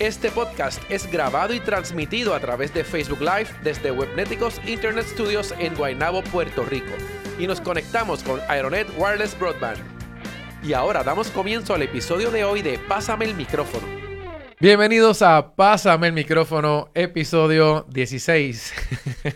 Este podcast es grabado y transmitido a través de Facebook Live desde Webneticos Internet Studios en Guaynabo, Puerto Rico. Y nos conectamos con Aeronet Wireless Broadband. Y ahora damos comienzo al episodio de hoy de Pásame el micrófono. Bienvenidos a Pásame el micrófono, episodio 16.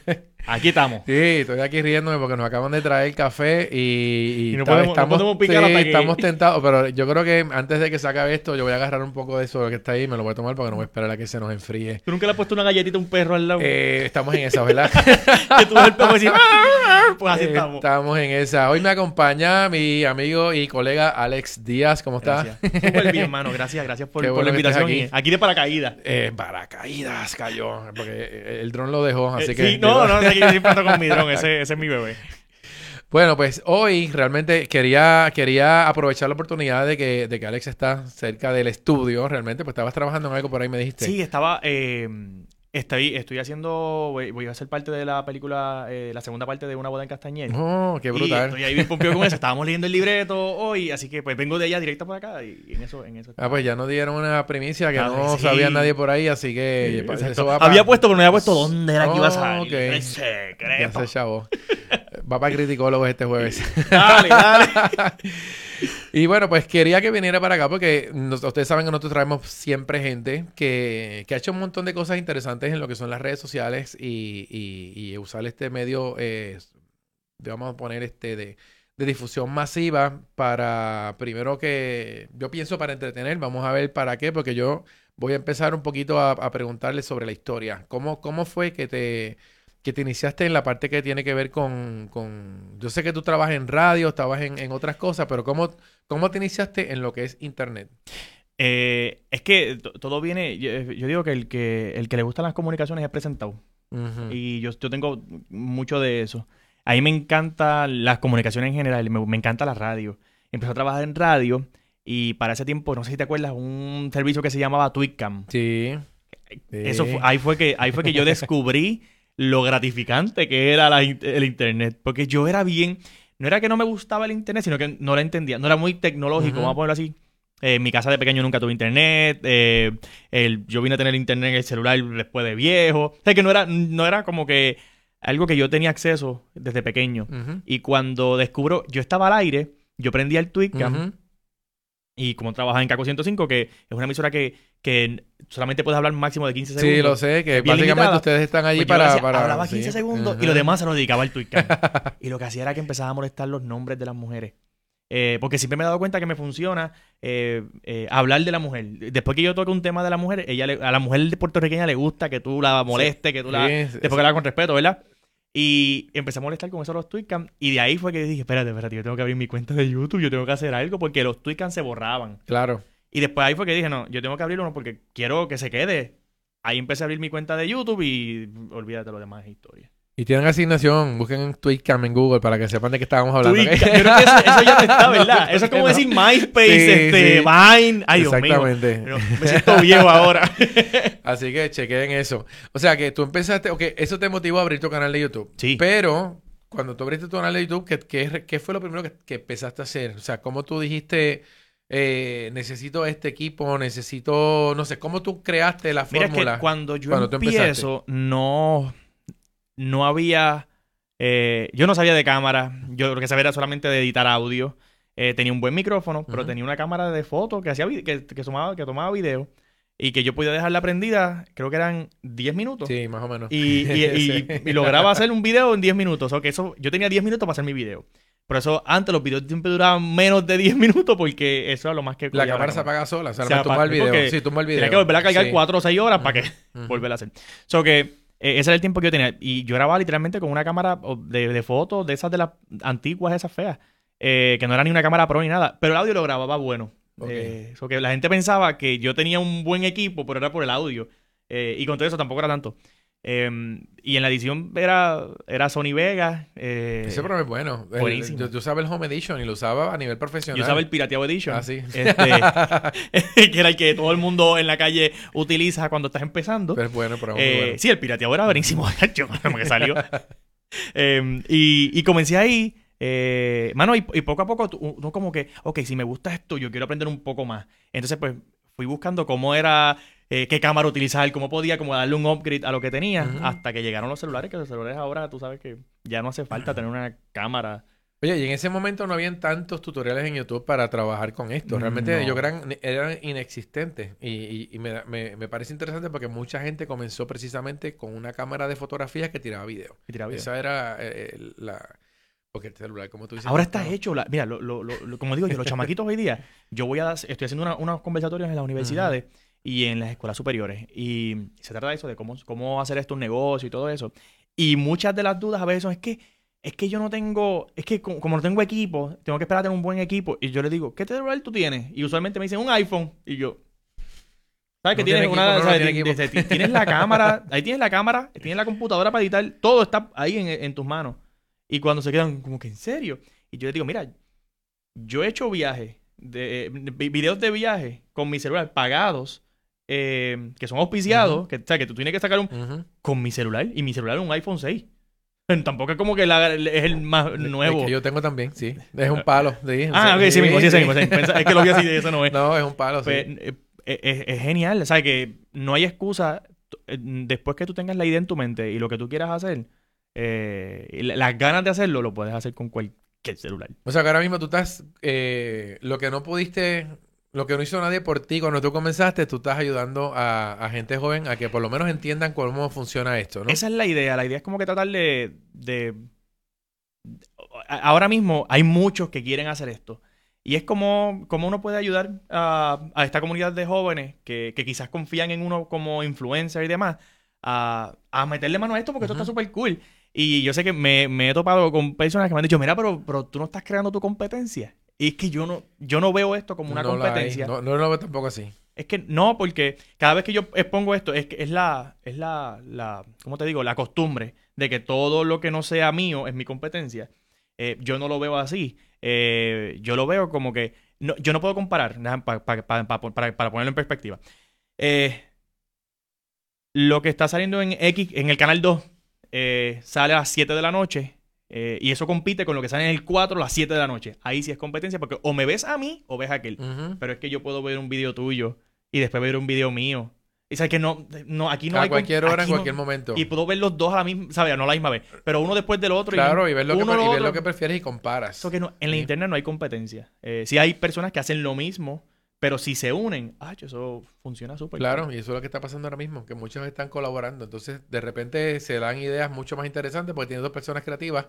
Aquí estamos. Sí, estoy aquí riéndome porque nos acaban de traer café y, y, no podemos, estamos, no picar sí, estamos tentados. Pero yo creo que antes de que se acabe esto, yo voy a agarrar un poco de eso que está ahí y me lo voy a tomar porque no voy a esperar a que se nos enfríe. ¿Tú nunca le has puesto una galletita a un perro al lado? Eh, estamos en esa, ¿verdad? que tú el perro dices, pues así estamos. Estamos en esa. Hoy me acompaña mi amigo y colega Alex Díaz. ¿Cómo estás? Súper bien, hermano. Gracias, gracias por, por la invitación. Aquí. aquí. de paracaídas. Eh, paracaídas cayó, porque el dron lo dejó, así eh, que... Sí, no, no, aquí siempre ando con mi dron, ese, ese es mi bebé. Bueno, pues hoy realmente quería, quería aprovechar la oportunidad de que, de que Alex está cerca del estudio. Realmente, pues estabas trabajando en algo por ahí, me dijiste. Sí, estaba... Eh, Estoy, estoy haciendo, voy, voy, a ser parte de la película, eh, la segunda parte de Una boda en Castañer. Oh, qué brutal. Y estoy ahí bien con eso. Estábamos leyendo el libreto hoy, así que pues vengo de allá directo para acá y, y en eso, en eso. Ah, pues ya nos dieron una primicia que ah, no sí. sabía nadie por ahí, así que sí, eso va para... Había puesto, pero no había puesto dónde era oh, que iba a salir. Okay. El secreto. Ya sé, chavo. va para criticólogos este jueves. dale, dale. Y bueno, pues quería que viniera para acá porque nos, ustedes saben que nosotros traemos siempre gente que, que, ha hecho un montón de cosas interesantes en lo que son las redes sociales y, y, y usar este medio, eh, vamos a poner este de, de, difusión masiva para, primero que, yo pienso para entretener, vamos a ver para qué, porque yo voy a empezar un poquito a, a preguntarle sobre la historia. ¿Cómo, cómo fue que te que te iniciaste en la parte que tiene que ver con, con... Yo sé que tú trabajas en radio, estabas en, en, otras cosas, pero ¿cómo, ¿cómo te iniciaste en lo que es Internet? Eh, es que todo viene... Yo, yo, digo que el, que el que le gustan las comunicaciones es presentado. Uh -huh. Y yo, yo tengo mucho de eso. A mí me encantan las comunicaciones en general, me, me encanta la radio. Empecé a trabajar en radio y para ese tiempo, no sé si te acuerdas, un servicio que se llamaba Twitcam. Sí. Eso fue, ahí fue que ahí fue que yo descubrí lo gratificante que era la, el Internet. Porque yo era bien... No era que no me gustaba el Internet, sino que no la entendía. No era muy tecnológico, vamos a ponerlo así. Eh, en mi casa de pequeño nunca tuve internet. Eh, el, yo vine a tener internet en el celular después de viejo. O sea, que no era, no era como que algo que yo tenía acceso desde pequeño. Uh -huh. Y cuando descubro, yo estaba al aire, yo prendía el Twitcam. Uh -huh. Y como trabajas en Caco 105, que es una emisora que, que solamente puedes hablar máximo de 15 segundos. Sí, lo sé, que básicamente limitada. ustedes están allí pues para, decía, para... Hablaba 15 sí. segundos uh -huh. y lo demás se lo dedicaba al Twitcam. y lo que hacía era que empezaba a molestar los nombres de las mujeres. Eh, porque siempre me he dado cuenta que me funciona eh, eh, hablar de la mujer. Después que yo toque un tema de la mujer, ella le, a la mujer puertorriqueña le gusta que tú la molestes, sí. que tú la... Sí, después que la con respeto, ¿verdad? Y empecé a molestar con eso los Twitcam. Y de ahí fue que dije, espérate, espérate, yo tengo que abrir mi cuenta de YouTube, yo tengo que hacer algo porque los Twitcam se borraban. Claro. Y después ahí fue que dije, no, yo tengo que abrir uno porque quiero que se quede. Ahí empecé a abrir mi cuenta de YouTube y olvídate lo demás es historia. Y tienen asignación, busquen Twitcam en Google para que sepan de qué estábamos hablando. Twitcam. Yo creo que eso, eso, ya no está, ¿verdad? Eso es como decir MySpace, sí, este, sí. Vine. Ay, Dios Exactamente. mío. Me siento viejo ahora. Así que chequen eso. O sea que tú empezaste, ok, eso te motivó a abrir tu canal de YouTube. Sí. Pero cuando tú abriste tu canal de YouTube, ¿qué, qué, qué fue lo primero que, que, empezaste a hacer? O sea, ¿cómo tú dijiste, eh, necesito este equipo, necesito, no sé, ¿cómo tú creaste la Mira, fórmula? que cuando yo cuando empiezo, no no había... Eh, yo no sabía de cámara, yo lo que sabía era solamente de editar audio. Eh, tenía un buen micrófono, pero uh -huh. tenía una cámara de fotos que, hacía que, que, tomaba, que tomaba video y que yo podía dejarla prendida, creo que eran 10 minutos. Sí, más o menos. Y, y, y, y lograba hacer un video en 10 minutos. O que eso, yo tenía 10 minutos para hacer mi video. Por eso antes los videos siempre duraban menos de 10 minutos porque eso era lo más que... La cámara se apaga sola, o sea, se no tumba el video. Sí, tumba el video. Tenía que volver a cargar sí. 4 o 6 horas uh -huh. para que uh -huh. volver a hacer. So que eh, ese era el tiempo que yo tenía. Y yo grababa literalmente con una cámara de, de fotos, de esas de las antiguas, esas feas. Eh, que no era ni una cámara pro ni nada. Pero el audio lo grababa bueno. Okay. Eh, so que la gente pensaba que yo tenía un buen equipo, pero era por el audio. Eh, y con todo eso tampoco era tanto. Em, y en la edición era, era Sony Vegas. Eh, Ese programa es bueno. Buenísimo. yo, usaba el Home Edition y lo usaba a nivel profesional. Yo usaba el Pirateado Edition. Ah, sí. Este, que era el que todo el mundo en la calle utiliza cuando estás empezando. Pero es bueno, pero eh, bueno. Sí, el Pirateado era buenísimo. Yo que salió. Em, y, y comencé ahí. Eh, mano, y, poco a poco uno como que, ok, si me gusta esto, yo quiero aprender un poco más. Entonces, pues, fui buscando cómo era, eh, qué cámara utilizar, cómo podía como darle un upgrade a lo que tenía, hasta que llegaron los celulares, que los celulares ahora, tú sabes que ya no hace falta tener una cámara. Oye, y en ese momento no habían tantos tutoriales en YouTube para trabajar con esto. Realmente ellos eran, eran inexistentes. Y, me, parece interesante porque mucha gente comenzó precisamente con una cámara de fotografía que tiraba video. tiraba video. Esa era eh, la porque el celular, como tú dices. Ahora está hecho. mira, lo, como digo yo, los chamaquitos hoy día, yo voy a estoy haciendo unos conversatorios en las universidades y en las escuelas superiores. Y se trata de eso, de cómo, cómo hacer esto un negocio y todo eso. Y muchas de las dudas a veces son, es que, es que yo no tengo, es que como, no tengo equipo, tengo que esperar a tener un buen equipo. Y yo le digo, ¿qué celular tú tienes? Y usualmente me dicen un iPhone. Y yo, ¿Sabes que tienes una tienes la cámara, ahí tienes la cámara, tienes la computadora para editar, todo está ahí en tus manos. Y cuando se quedan como que en serio. Y yo les digo, mira, yo he hecho viajes, de, videos de viaje con mi celular pagados, eh, que son auspiciados, que, o sea, que tú tienes que sacar un... Con mi celular, y mi celular es un iPhone 6. Tampoco es como que es el más nuevo. Es que yo tengo también, sí. Es un palo. Sí, ah, ok, sí, mismo, sí, sí, Es que lo vi así, eso no es. No, es un palo, pues, sí. Eh, eh, es, genial. O sea, que no hay excusa. Después que tú tengas la idea en tu mente y lo que tú quieras hacer, eh, las ganas de hacerlo lo puedes hacer con cualquier celular. O sea que ahora mismo tú estás, eh, lo que no pudiste, lo que no hizo nadie por ti cuando tú comenzaste, tú estás ayudando a, gente joven a que por lo menos entiendan cómo funciona esto, ¿no? Esa es la idea, la idea es como que tratar de... de... Ahora mismo hay muchos que quieren hacer esto. Y es como, como uno puede ayudar a, esta comunidad de jóvenes que, que, quizás confían en uno como influencer y demás, a, a meterle mano a esto porque esto está súper cool. Y yo sé que me, he topado con personas que me han dicho, mira, pero, pero tú no estás creando tu competencia. Y es que yo no, yo no veo esto como una competencia. No, no, lo veo tampoco así. Es que no, porque cada vez que yo expongo esto, es que es la, es la, la, ¿cómo te digo? La costumbre de que todo lo que no sea mío es mi competencia. Eh, yo no lo veo así. Eh, yo lo veo como que, no, yo no puedo comparar, para ponerlo en perspectiva. Eh, lo que está saliendo en X, en el canal 2, eh, sale a las 7 de la noche. Eh, y eso compite con lo que sale en el 4 a las 7 de la noche. Ahí sí es competencia porque o me ves a mí o ves a aquel. Pero es que yo puedo ver un video tuyo y después ver un video mío. Y sabes que no, no, aquí no a hay... cualquier hora, en cualquier momento. Y puedo ver los dos a la misma, ¿sabes? No a la misma vez. Pero uno después del otro. Claro, y, ver, lo que, y lo que prefieres y comparas. Eso que no, en la internet no hay competencia. Eh, sí hay personas que hacen lo mismo, pero si se unen, ah, eso funciona súper Claro, y eso es lo que está pasando ahora mismo, que muchos están colaborando. Entonces, de repente se dan ideas mucho más interesantes porque tienen dos personas creativas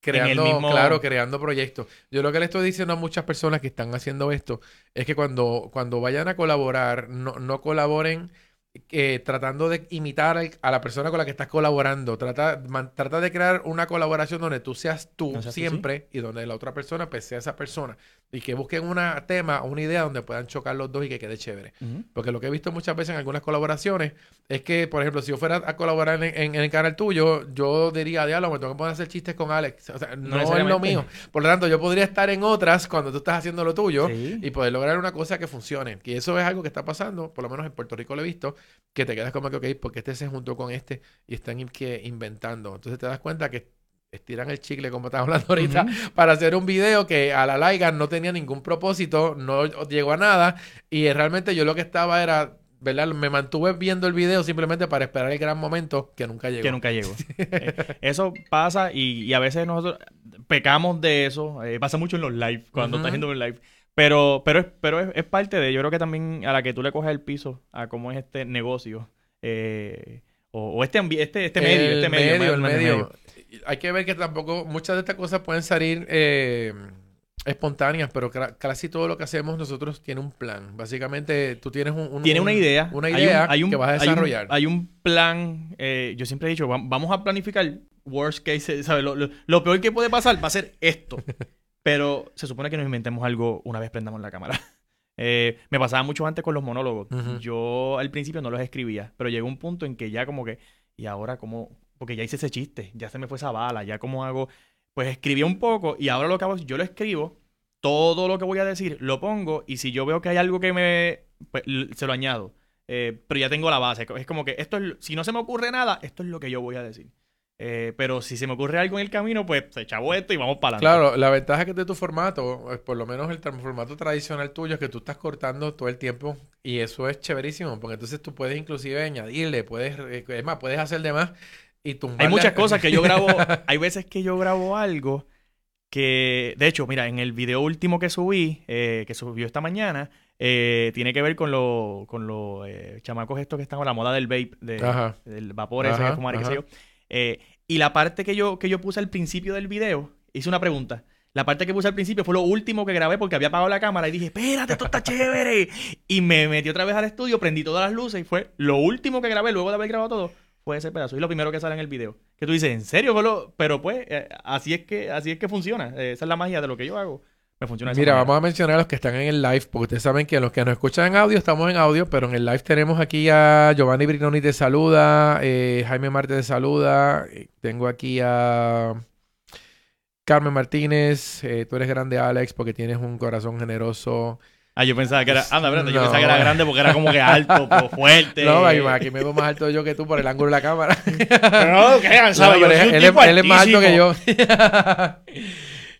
creando, claro, creando proyectos. Yo lo que le estoy diciendo a muchas personas que están haciendo esto es que cuando, cuando vayan a colaborar, no, no colaboren eh, tratando de imitar a la persona con la que estás colaborando. Trata, trata de crear una colaboración donde tú seas tú siempre y donde la otra persona pues, sea esa persona. Y que busquen un tema, una idea donde puedan chocar los dos y que quede chévere. Porque lo que he visto muchas veces en algunas colaboraciones es que, por ejemplo, si yo fuera a colaborar en, el canal tuyo, yo diría, diálogo, me tengo que poner a hacer chistes con Alex. O sea, no, es lo mío. Por lo tanto, yo podría estar en otras cuando tú estás haciendo lo tuyo y poder lograr una cosa que funcione. Y eso es algo que está pasando, por lo menos en Puerto Rico lo he visto, que te quedas como que, ok, porque este se juntó con este y están que inventando. Entonces te das cuenta que estiran el chicle, como estás hablando ahorita, para hacer un video que a la larga no tenía ningún propósito, no llegó a nada. Y realmente yo lo que estaba era, ¿verdad? Me mantuve viendo el video simplemente para esperar el gran momento que nunca llegó. Que nunca llegó. Eh, eso pasa y, a veces nosotros pecamos de eso. Eh, pasa mucho en los live, cuando estás haciendo un live. Pero, pero, es, pero es, parte de, yo creo que también a la que tú le coges el piso a cómo es este negocio, eh, o, este, este, este medio, este medio, el medio. Hay que ver que tampoco muchas de estas cosas pueden salir eh, espontáneas, pero casi todo lo que hacemos nosotros tiene un plan. Básicamente, tú tienes un, tiene una idea, una idea hay un, que vas a desarrollar. Hay un, plan. Eh, yo siempre he dicho, vamos a planificar worst case, ¿sabes? Lo, lo peor que puede pasar va a ser esto. Pero se supone que nos inventemos algo una vez prendamos la cámara. Eh, me pasaba mucho antes con los monólogos. Yo al principio no los escribía, pero llegó un punto en que ya como que, y ahora cómo, porque ya hice ese chiste, ya se me fue esa bala, ya cómo hago, pues escribí un poco y ahora lo que hago es, yo lo escribo, todo lo que voy a decir lo pongo y si yo veo que hay algo que me, pues se lo añado. Eh, pero ya tengo la base. Es como que esto es, si no se me ocurre nada, esto es lo que yo voy a decir. Eh, pero si se me ocurre algo en el camino, pues se echa esto y vamos para adelante. Claro, la ventaja que de tu formato, por lo menos el formato tradicional tuyo, es que tú estás cortando todo el tiempo y eso es chéverísimo, porque entonces tú puedes inclusive añadirle, puedes, eh, es más, puedes hacer de más y. Hay muchas cosas que yo grabo, hay veces que yo grabo algo que, de hecho, mira, en el video último que subí, que subió esta mañana, eh, tiene que ver con los con los eh, chamacos estos que están con la moda del vape, del vapor ese que fumar, qué sé yo. Eh, y la parte que yo, que yo puse al principio del video, hice una pregunta. La parte que puse al principio fue lo último que grabé porque había apagado la cámara y dije, espérate, esto está chévere. Y me metí otra vez al estudio, prendí todas las luces y fue lo último que grabé luego de haber grabado todo. Fue ese pedazo. Y lo primero que sale en el video. Que tú dices, ¿en serio? Pero pues, así es que, así es que funciona. esa es la magia de lo que yo hago. Mira, vamos a mencionar a los que están en el live, porque ustedes saben que los que nos escuchan en audio estamos en audio, pero en el live tenemos aquí a Giovanni Brinoni te saluda, eh, Jaime Marte te saluda, eh, tengo aquí a Carmen Martínez, eh, tú eres grande Alex porque tienes un corazón generoso. Ah, yo pensaba que era. Anda, Brenda, yo pensaba que era grande porque era como que alto, fuerte. No, aquí me veo más alto yo que tú por el ángulo de la cámara. no, que ¿sabes? él, es más alto que yo.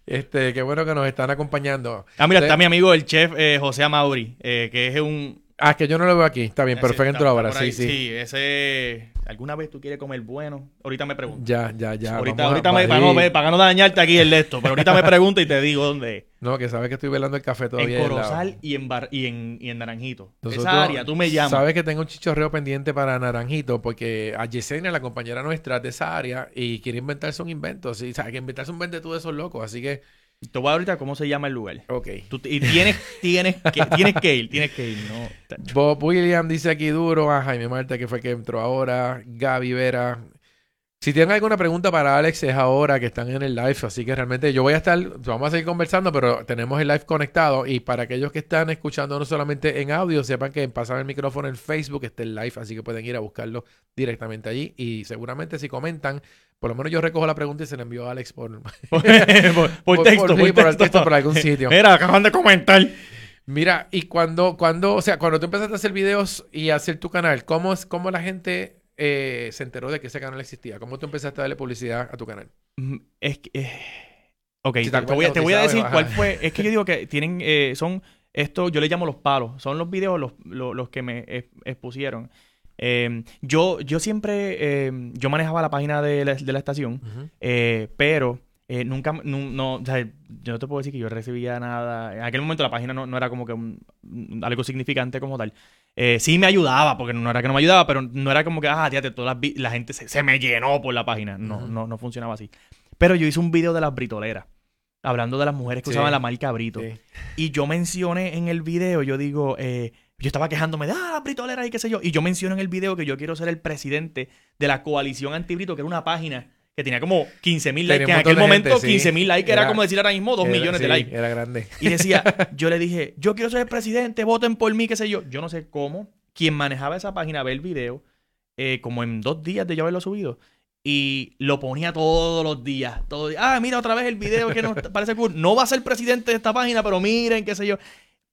Este, qué bueno que nos están acompañando. Ah, mira, está mi amigo el chef eh, José Amauri, eh, que es un... Ah, es que yo no lo veo aquí. Está bien, perfecto ahora. Sí, sí. Sí, ese ¿Alguna vez tú quieres comer bueno? Ahorita me pregunto. Ya, ya, ya. Ahorita, ahorita me, para no, para no dañarte aquí el de esto, pero ahorita me pregunto y te digo dónde No, que sabes que estoy velando el café todavía. En Corozal y en, bar, y, en, y en Naranjito. Esa área, tú me llamas. Sabes que tengo un chichorreo pendiente para Naranjito porque a Yesenia, la compañera nuestra de esa área, y quiere inventarse un invento. ¿sí? O sea, que inventarse un vende tú de esos locos. Así que te voy a ahorita cómo se llama el lugar. Ok. y tienes, tienes, que, tienes que ir, tienes que ir. No. Bob William dice aquí duro. A Jaime Marta, que fue que entró ahora. Gaby Vera. Si tienen alguna pregunta para Alex, es ahora que están en el live. Así que realmente yo voy a estar, vamos a seguir conversando, pero tenemos el live conectado. Y para aquellos que están escuchando no solamente en audio, sepan que pasar el micrófono en Facebook está el live, así que pueden ir a buscarlo directamente allí. Y seguramente si comentan, por lo menos yo recojo la pregunta y se la envío a Alex por, por, texto. Por, el texto, por algún sitio. Mira, acaban de comentar. Mira, y cuando, cuando, o sea, cuando tú empezaste a hacer videos y a hacer tu canal, ¿cómo, es, cómo la gente eh, se enteró de que ese canal existía? ¿Cómo tú empezaste a darle publicidad a tu canal? Mm, es que... Eh, ok, te, voy, a decir cuál fue. Es que yo digo que tienen... Eh, son... Esto yo le llamo los palos. Son los videos los, los, que me expusieron. Em, yo, yo siempre... Em, yo manejaba la página de la, de la estación, pero... nunca, no, o sea, yo no te puedo decir que yo recibía nada. En aquel momento la página no, no era como que algo significante como tal. Eh, sí me ayudaba, porque no era que no me ayudaba, pero no era como que, ah, tíate, toda la, gente se, me llenó por la página. No, no, no funcionaba así. Pero yo hice un video de las britoleras, hablando de las mujeres que usaban la marca Brito. Y yo mencioné en el video, yo digo, eh, yo estaba quejándome de, ah, britoleras y qué sé yo. Y yo menciono en el video que yo quiero ser el presidente de la coalición antibrito, que era una página que tenía como 15 mil likes. en aquel momento, 15 mil likes era, como decir ahora mismo 2 millones de likes. Era grande. Y decía, yo le dije, yo quiero ser el presidente, voten por mí, qué sé yo. Yo no sé cómo. Quien manejaba esa página ve el video, eh, como en dos días de yo haberlo subido. Y lo ponía todos los días. Todo, ah, mira otra vez el video que nos parece cool. No va a ser presidente de esta página, pero miren, qué sé yo.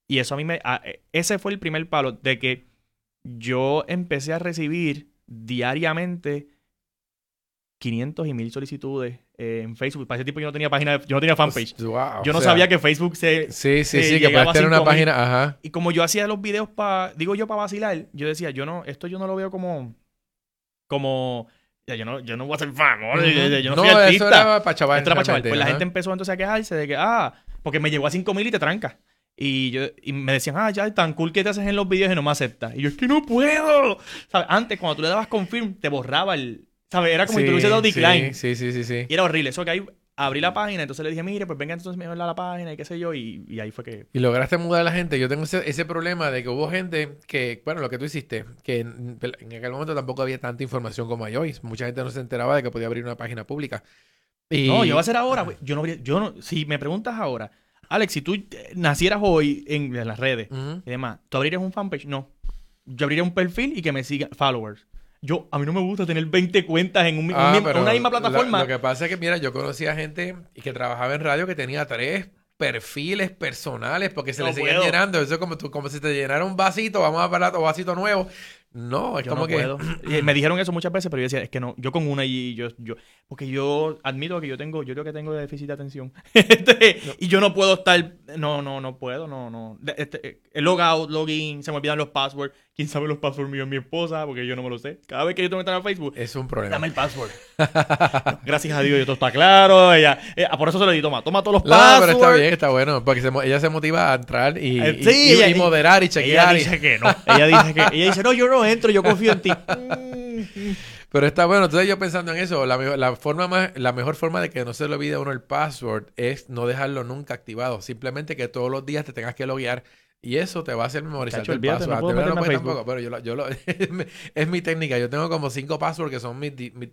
Y eso a mí me. E, ese fue el primer palo de que yo empecé a recibir diariamente 500 y 1000 solicitudes eh, en Facebook. Para ese tipo yo no tenía página, yo no tenía fanpage. yo no sabía que Facebook se. Sí, sí, sí, que puedes tener una página. Ajá. Y como yo hacía los videos para, digo yo, para vacilar, yo decía, yo no, esto yo no lo veo como. Como. Ya, yo, no, yo no voy a ser famoso, yo, no, soy artista. Eso era para chaval. Era para chaval. Pues la gente empezó entonces a quejarse de que, ah, porque me llegó a 5000 y te tranca. Y, yo, y me decían, ah, ya, tan cool que te haces en los videos y no me aceptas. Y yo, es que no puedo. ¿Sabes? Antes, cuando tú le dabas confirm, te borraba el, ¿Sabes? Era como tú hubiese dado decline. Sí, sí, sí, sí. Y era horrible. Eso que ahí abrí la página, entonces le dije, mire, pues venga entonces me a la página y qué sé yo, y, y, ahí fue que... Y lograste mudar a la gente. Yo tengo ese, ese, problema de que hubo gente que, bueno, lo que tú hiciste, que en, aquel momento tampoco había tanta información como hay hoy. Mucha gente no se enteraba de que podía abrir una página pública. Y... No, yo voy a hacer ahora, yo no, yo no, si me preguntas ahora, Alex, si tú nacieras hoy en, las redes y demás, ¿tú abrirías un fanpage? No. Yo abriría un perfil y que me siga followers. Yo, a mí no me gusta tener 20 cuentas en un, ah, una misma plataforma. Lo, que pasa es que, mira, yo conocía gente que trabajaba en radio que tenía tres perfiles personales porque se le siguen llenando. Eso es como, tú, como si te llenara un vasito, vamos a parar otro vasito nuevo. No, es como que. me dijeron eso muchas veces, pero yo decía, es que no, yo con una y yo, yo, porque yo admito que yo tengo, yo creo que tengo déficit de atención. Este, y yo no puedo estar, no, no, no puedo, no, no. Este, el logout, login, se me olvidan los passwords. ¿Quién sabe los passwords míos? Mi esposa, porque yo no me lo sé. Cada vez que yo tengo que entrar a Facebook, es un problema. Dame el password. gracias a Dios, todo está claro. Ella, eh, por eso se lo di, toma, toma todos los passwords. No, pero está bien, está bueno. Porque ella se motiva a entrar y, eh, y, moderar y chequear. Ella dice que no. Ella dice que, ella dice, no, yo no entro, yo confío en ti. Pero está bueno. Entonces yo pensando en eso, la, la, forma más, la mejor forma de que no se le olvide a uno el password es no dejarlo nunca activado. Simplemente que todos los días te tengas que loguear. Y eso te va a hacer memorizar el password. No pero yo, yo lo, es mi técnica. Yo tengo como cinco passwords que son,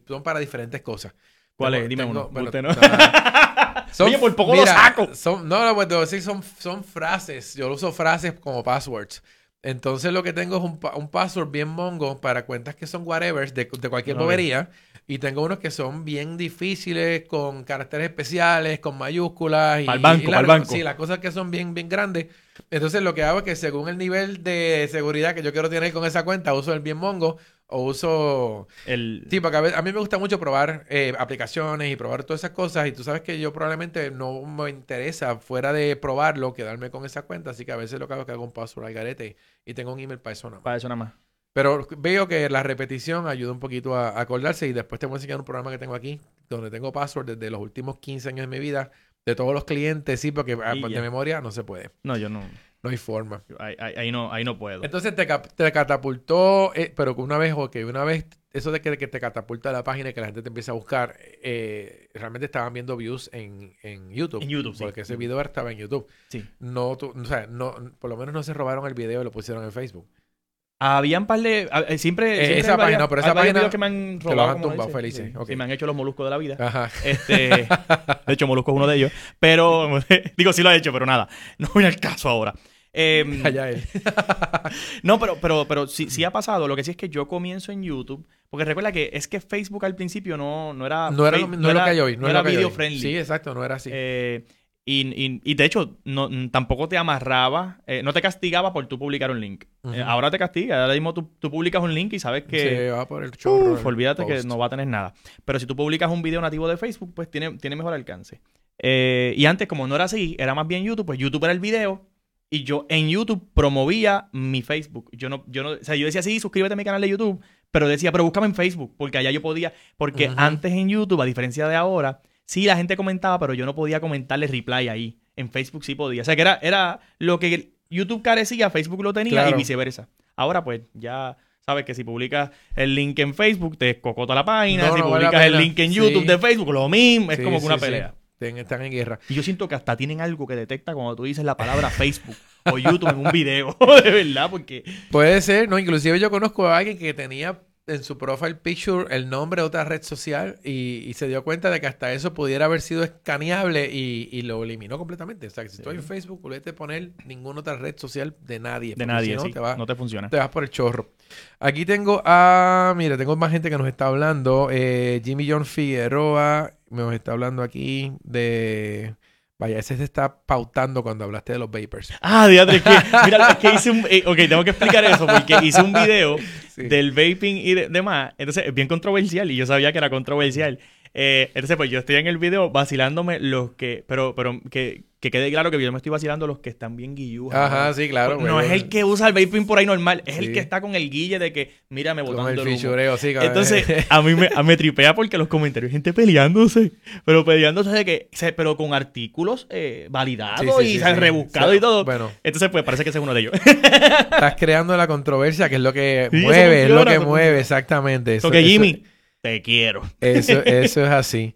son para diferentes cosas. ¿Cuál es? Dime uno. Bueno, ¿no? son, Oye, por poco lo saco. Son, no, no, pues decir, son, son frases. Yo uso frases como passwords. Entonces lo que tengo es un, un password bien mongo para cuentas que son whatever, de, cualquier bobería. Y tengo unos que son bien difíciles, con caracteres especiales, con mayúsculas. Y, al banco, al banco. Sí, las cosas que son bien, bien grandes. Entonces lo que hago es que según el nivel de seguridad que yo quiero tener con esa cuenta, uso el bien mongo o uso el sí porque a, mí me gusta mucho probar eh, aplicaciones y probar todas esas cosas y tú sabes que yo probablemente no me interesa fuera de probarlo quedarme con esa cuenta así que a veces lo que hago es que hago un password al garete y tengo un email para eso nada más. Para eso nada más. Pero veo que la repetición ayuda un poquito a, acordarse y después te voy a enseñar un programa que tengo aquí donde tengo password desde los últimos 15 años de mi vida de todos los clientes sí porque ah, de memoria no se puede no yo no no hay forma. Ahí, no, ahí no puedo. Entonces te, te catapultó, eh, pero que una vez, ok, una vez, eso de que, te catapulta a la página y que la gente te empieza a buscar, eh, realmente estaban viendo views en, en YouTube. En YouTube, Porque ese video estaba en YouTube. Sí. No, o sea, no, por lo menos no se robaron el video y lo pusieron en Facebook. Había un par de. Eh, siempre. esa página, no, pero esa página. que me han robado. han tumbado felices. Sí, me han hecho los moluscos de la vida. Ajá. Este, de hecho, Molusco es uno de ellos. Pero. digo, sí lo ha hecho, pero nada. No voy al caso ahora. Eh, Allá él. no, pero, pero, pero sí, sí ha pasado. Lo que sí es que yo comienzo en YouTube. Porque recuerda que es que Facebook al principio no, no era. No era, no, lo que hay hoy. No, era video friendly. Sí, exacto, no era así. Eh, y, y, de hecho, no, tampoco te amarraba, eh, no te castigaba por tú publicar un link. Eh, ahora te castiga. Ahora mismo tú, tú, publicas un link y sabes que. Se va por el chorro. olvídate que no va a tener nada. Pero si tú publicas un video nativo de Facebook, pues tiene, tiene mejor alcance. y antes, como no era así, era más bien YouTube, pues YouTube era el video y yo en YouTube promovía mi Facebook. Yo no, yo no, o sea, yo decía, sí, suscríbete a mi canal de YouTube, pero decía, pero búscame en Facebook, porque allá yo podía, porque antes en YouTube, a diferencia de ahora, sí la gente comentaba, pero yo no podía comentarle reply ahí. En Facebook sí podía. O sea, que era, era lo que YouTube carecía, Facebook lo tenía y viceversa. Ahora pues ya sabes que si publicas el link en Facebook te cocota la página, si publicas el link en YouTube de Facebook, lo mismo, es como que una pelea están en guerra. Y yo siento que hasta tienen algo que detecta cuando tú dices la palabra Facebook o YouTube en un video, de verdad, porque... Puede ser, ¿no? Inclusive yo conozco a alguien que tenía en su profile picture el nombre de otra red social y, se dio cuenta de que hasta eso pudiera haber sido escaneable y, lo eliminó completamente. O sea, que si estoy en Facebook, olvídate poner ninguna otra red social de nadie. De nadie, no, te no te funciona. Te vas por el chorro. Aquí tengo a... Mira, tengo más gente que nos está hablando. Eh, Jimmy John Figueroa nos está hablando aquí de... Vaya, ese se está pautando cuando hablaste de los vapers. Ah, diadre, que, mira, es que hice un... Eh, ok, tengo que explicar eso porque hice un video del vaping y demás. Entonces, es bien controversial y yo sabía que era controversial. Eh, entonces, pues yo estoy en el video vacilándome los que... Pero, pero que que quede claro que yo me estoy vacilando los que están bien guilludos. Ajá, sí, claro. No es el que usa el vaping por ahí normal, es el que está con el guille de que, mira, me botando el, el fichureo, sí, cabrón. Entonces, a mí me, me, tripea porque los comentarios, gente peleándose, pero peleándose de que, pero con artículos eh, validados y rebuscados y todo. Bueno. Entonces, pues parece que es uno de ellos. Estás creando la controversia, que es lo que mueve, es lo que mueve, exactamente. Eso, que Jimmy, te quiero. Eso, eso es así.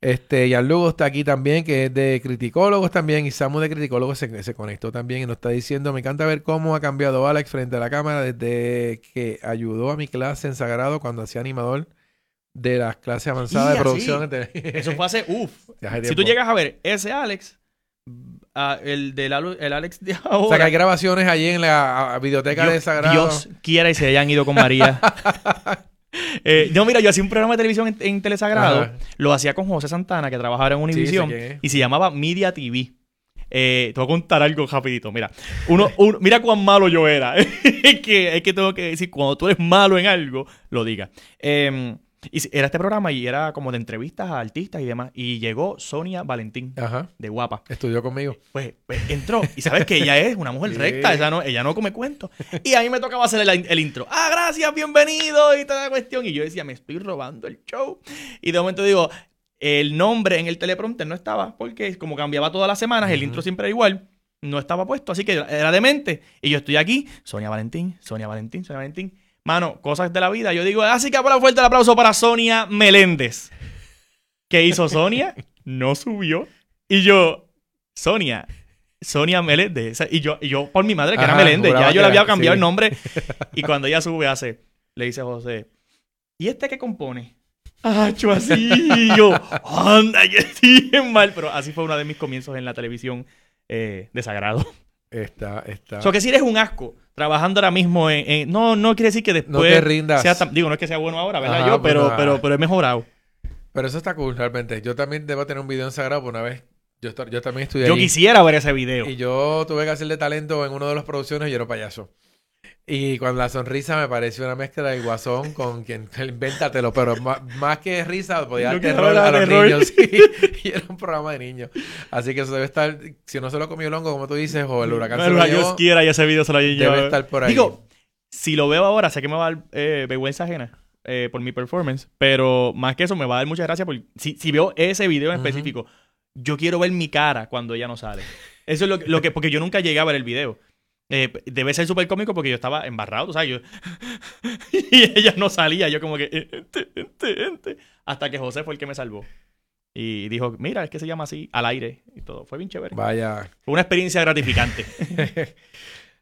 Este, Lugo está aquí también, que es de Criticólogos también, y Samu de Criticólogos se, se, conectó también y nos está diciendo, me encanta ver cómo ha cambiado Alex frente a la cámara desde que ayudó a mi clase en Sagrado cuando hacía animador de las clases avanzadas de producción. Eso fue hace, uff. Si tú llegas a ver ese Alex, el del el Alex de ahora. O sea, que hay grabaciones allí en la biblioteca de Sagrado. Dios quiera y se hayan ido con María. Eh, no, mira, yo hacía un programa de televisión en, Telesagrado. Lo hacía con José Santana, que trabajaba en Univision. y se llamaba Media TV. Eh, te voy a contar algo rapidito. Mira, uno, mira cuán malo yo era. es, que, es que tengo que decir, cuando tú eres malo en algo, lo digas. Eh, y era este programa y era como de entrevistas a artistas y demás. Y llegó Sonia Valentín, de Guapa. Estudió conmigo. Pues, pues, entró. Y sabes que ella es una mujer recta, ella no, ella no come cuentos. Y a mí me tocaba hacer el, intro. Ah, gracias, bienvenido y toda la cuestión. Y yo decía, me estoy robando el show. Y de momento digo, el nombre en el teleprompter no estaba, porque como cambiaba todas las semanas, el intro siempre era igual. No estaba puesto, así que era demente. Y yo estoy aquí, Sonia Valentín, Sonia Valentín, Sonia Valentín. Mano, cosas de la vida. Yo digo, así que por la fuerte el aplauso para Sonia Meléndez. ¿Qué hizo Sonia? No subió. Y yo, Sonia, Sonia Meléndez. Y yo, y yo por mi madre, que era Meléndez. Ya yo le había cambiado el nombre. Y cuando ella sube, hace, le dice a José, ¿y este qué compone? Hacho, así. Y yo, anda, yo estoy mal. Pero así fue uno de mis comienzos en la televisión eh, de Sagrado. Está, está. O sea, que si eres un asco trabajando ahora mismo en, no no quiere decir que después no te rindas. digo no es que sea bueno ahora verdad yo pues pero, pero pero he mejorado. Pero eso está cool realmente. Yo también debo tener un video en Sagrado por una vez yo, yo también estudié yo quisiera ver ese video. Y yo tuve que hacerle talento en uno de las producciones y yo era payaso y cuando la sonrisa me pareció una mezcla de guasón con quien invéntatelo, pero más, que risa podía dar terror a los niños. y era un programa de niños. Así que eso debe estar, si no se lo comió el hongo, como tú dices, o el huracán se lo Dios quiera y ese video se lo Debe estar por ahí. Digo, si lo veo ahora, sé que me va a dar eh, vergüenza ajena. Eh, por mi performance, pero más que eso me va a dar muchas gracias por si, si veo ese video en específico, yo quiero ver mi cara cuando ella no sale. Eso es lo, lo que, porque yo nunca llegué a ver el video. Eh, debe ser súper cómico porque yo estaba embarrado, Yo... y ella no salía, yo como que... Ente, ente, ente. Hasta que José fue el que me salvó. Y dijo, mira, es que se llama así, al aire y todo. Fue bien chévere. Vaya. Fue una experiencia gratificante.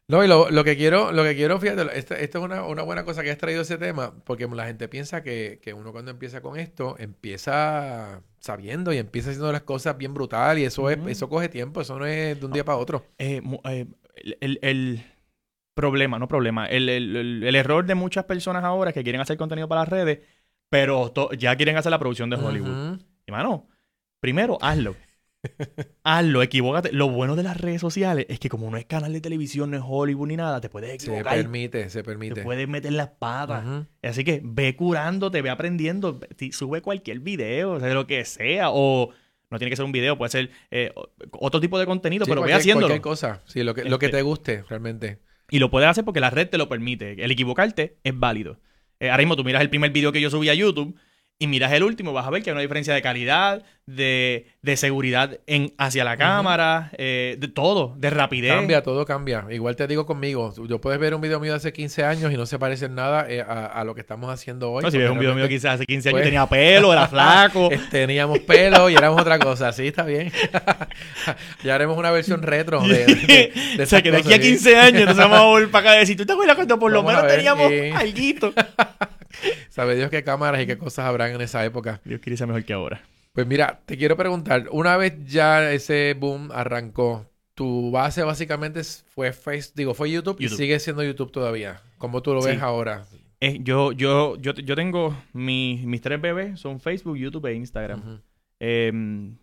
no, y lo, que quiero, lo que quiero, fíjate, esto, es una, buena cosa que has traído ese tema, porque la gente piensa que, uno cuando empieza con esto, empieza sabiendo y empieza haciendo las cosas bien brutal y eso es, eso coge tiempo, eso no es de un día para otro. Eh, eh, el, problema, no problema, el, error de muchas personas ahora que quieren hacer contenido para las redes, pero ya quieren hacer la producción de Hollywood. Y mano, primero hazlo. hazlo, equivócate. Lo bueno de las redes sociales es que como no es canal de televisión, no es Hollywood ni nada, te puedes equivocar. Se permite, se permite. Te puedes meter las patas. Así que ve curándote, ve aprendiendo, sube cualquier video, o sea, lo que sea, o no tiene que ser un video, puede ser eh, otro tipo de contenido, pero ve haciéndolo. Cualquier cosa, sí, lo que, lo que te este, guste realmente. Y lo puedes hacer porque la red te lo permite. El equivocarte es válido. Eh, ahora mismo tú miras el primer video que yo subí a YouTube y miras el último, vas a ver que hay una diferencia de calidad, de, seguridad en, hacia la cámara, eh, de todo, de rapidez. Cambia, todo cambia. Igual te digo conmigo, yo puedes ver un video mío de hace 15 años y no se parece en nada eh, a, lo que estamos haciendo hoy. No, si ves un video mío quizás hace 15 años pues, tenía pelo, era flaco. Teníamos pelo y éramos otra cosa, sí, está bien. ya haremos una versión retro de, O sea, que de aquí a 15 años nos vamos a volver para acá y decir, ¿tú te acuerdas cuando por lo menos teníamos alguito? Sabe Dios qué cámaras y qué cosas habrán en esa época. Dios quiere ser mejor que ahora. Pues mira, te quiero preguntar, una vez ya ese boom arrancó, tu base básicamente fue Facebook, digo, fue YouTube, y sigue siendo YouTube todavía. ¿Cómo tú lo ves ahora? Eh, yo, yo, yo, yo tengo mis tres bebés, son Facebook, YouTube e Instagram. Em,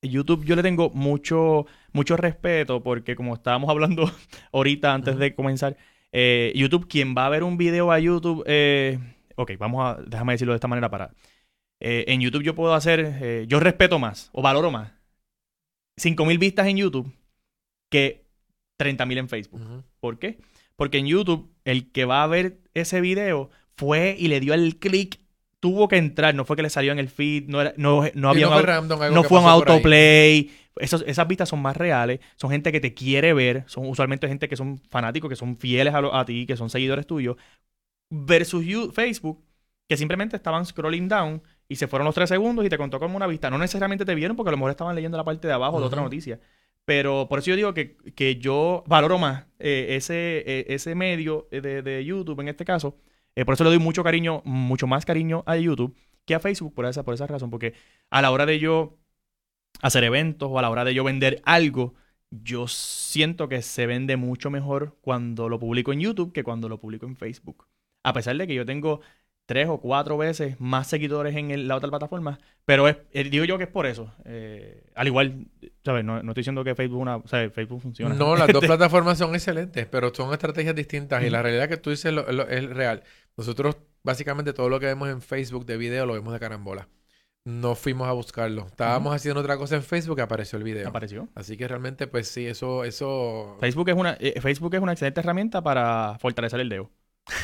YouTube yo le tengo mucho, mucho respeto porque como estábamos hablando ahorita antes de comenzar, eh, YouTube, quien va a ver un video a YouTube, eh, ok, vamos a, déjame decirlo de esta manera para eh, en YouTube yo puedo hacer, eh, yo respeto más o valoro más 5.000 vistas en YouTube que 30.000 en Facebook. ¿Por qué? Porque en YouTube el que va a ver ese video fue y le dio el clic tuvo que entrar, no fue que le salió en el feed, no, era, no, no había no fue, un autoplay. esas vistas son más reales, son gente que te quiere ver, son usualmente gente que son fanáticos, que son fieles a, a ti, que son seguidores tuyos, versus Facebook, que simplemente estaban scrolling down y se fueron los tres segundos y te contó como una vista. No necesariamente te vieron porque a lo mejor estaban leyendo la parte de abajo de otra noticia. Pero por eso yo digo que, que yo valoro más eh, ese, eh, ese medio de, de, YouTube en este caso. Eh, por eso le doy mucho cariño, mucho más cariño a YouTube que a Facebook por esa, por esa razón. Porque a la hora de yo hacer eventos o a la hora de yo vender algo, yo siento que se vende mucho mejor cuando lo publico en YouTube que cuando lo publico en Facebook. A pesar de que yo tengo tres o cuatro veces más seguidores en la otra plataforma. Pero es, eh, digo yo que es por eso. Eh, al igual, ¿sabes? No, estoy diciendo que Facebook, una, Facebook funciona. No, las dos plataformas son excelentes, pero son estrategias distintas. Y la realidad que tú dices es real. Nosotros, básicamente, todo lo que vemos en Facebook de video lo vemos de carambola. No fuimos a buscarlo. Estábamos haciendo otra cosa en Facebook y apareció el video. Apareció. Así que realmente, pues sí, eso... eso... Facebook, es una, eh, Facebook es una excelente herramienta para fortalecer el dedo.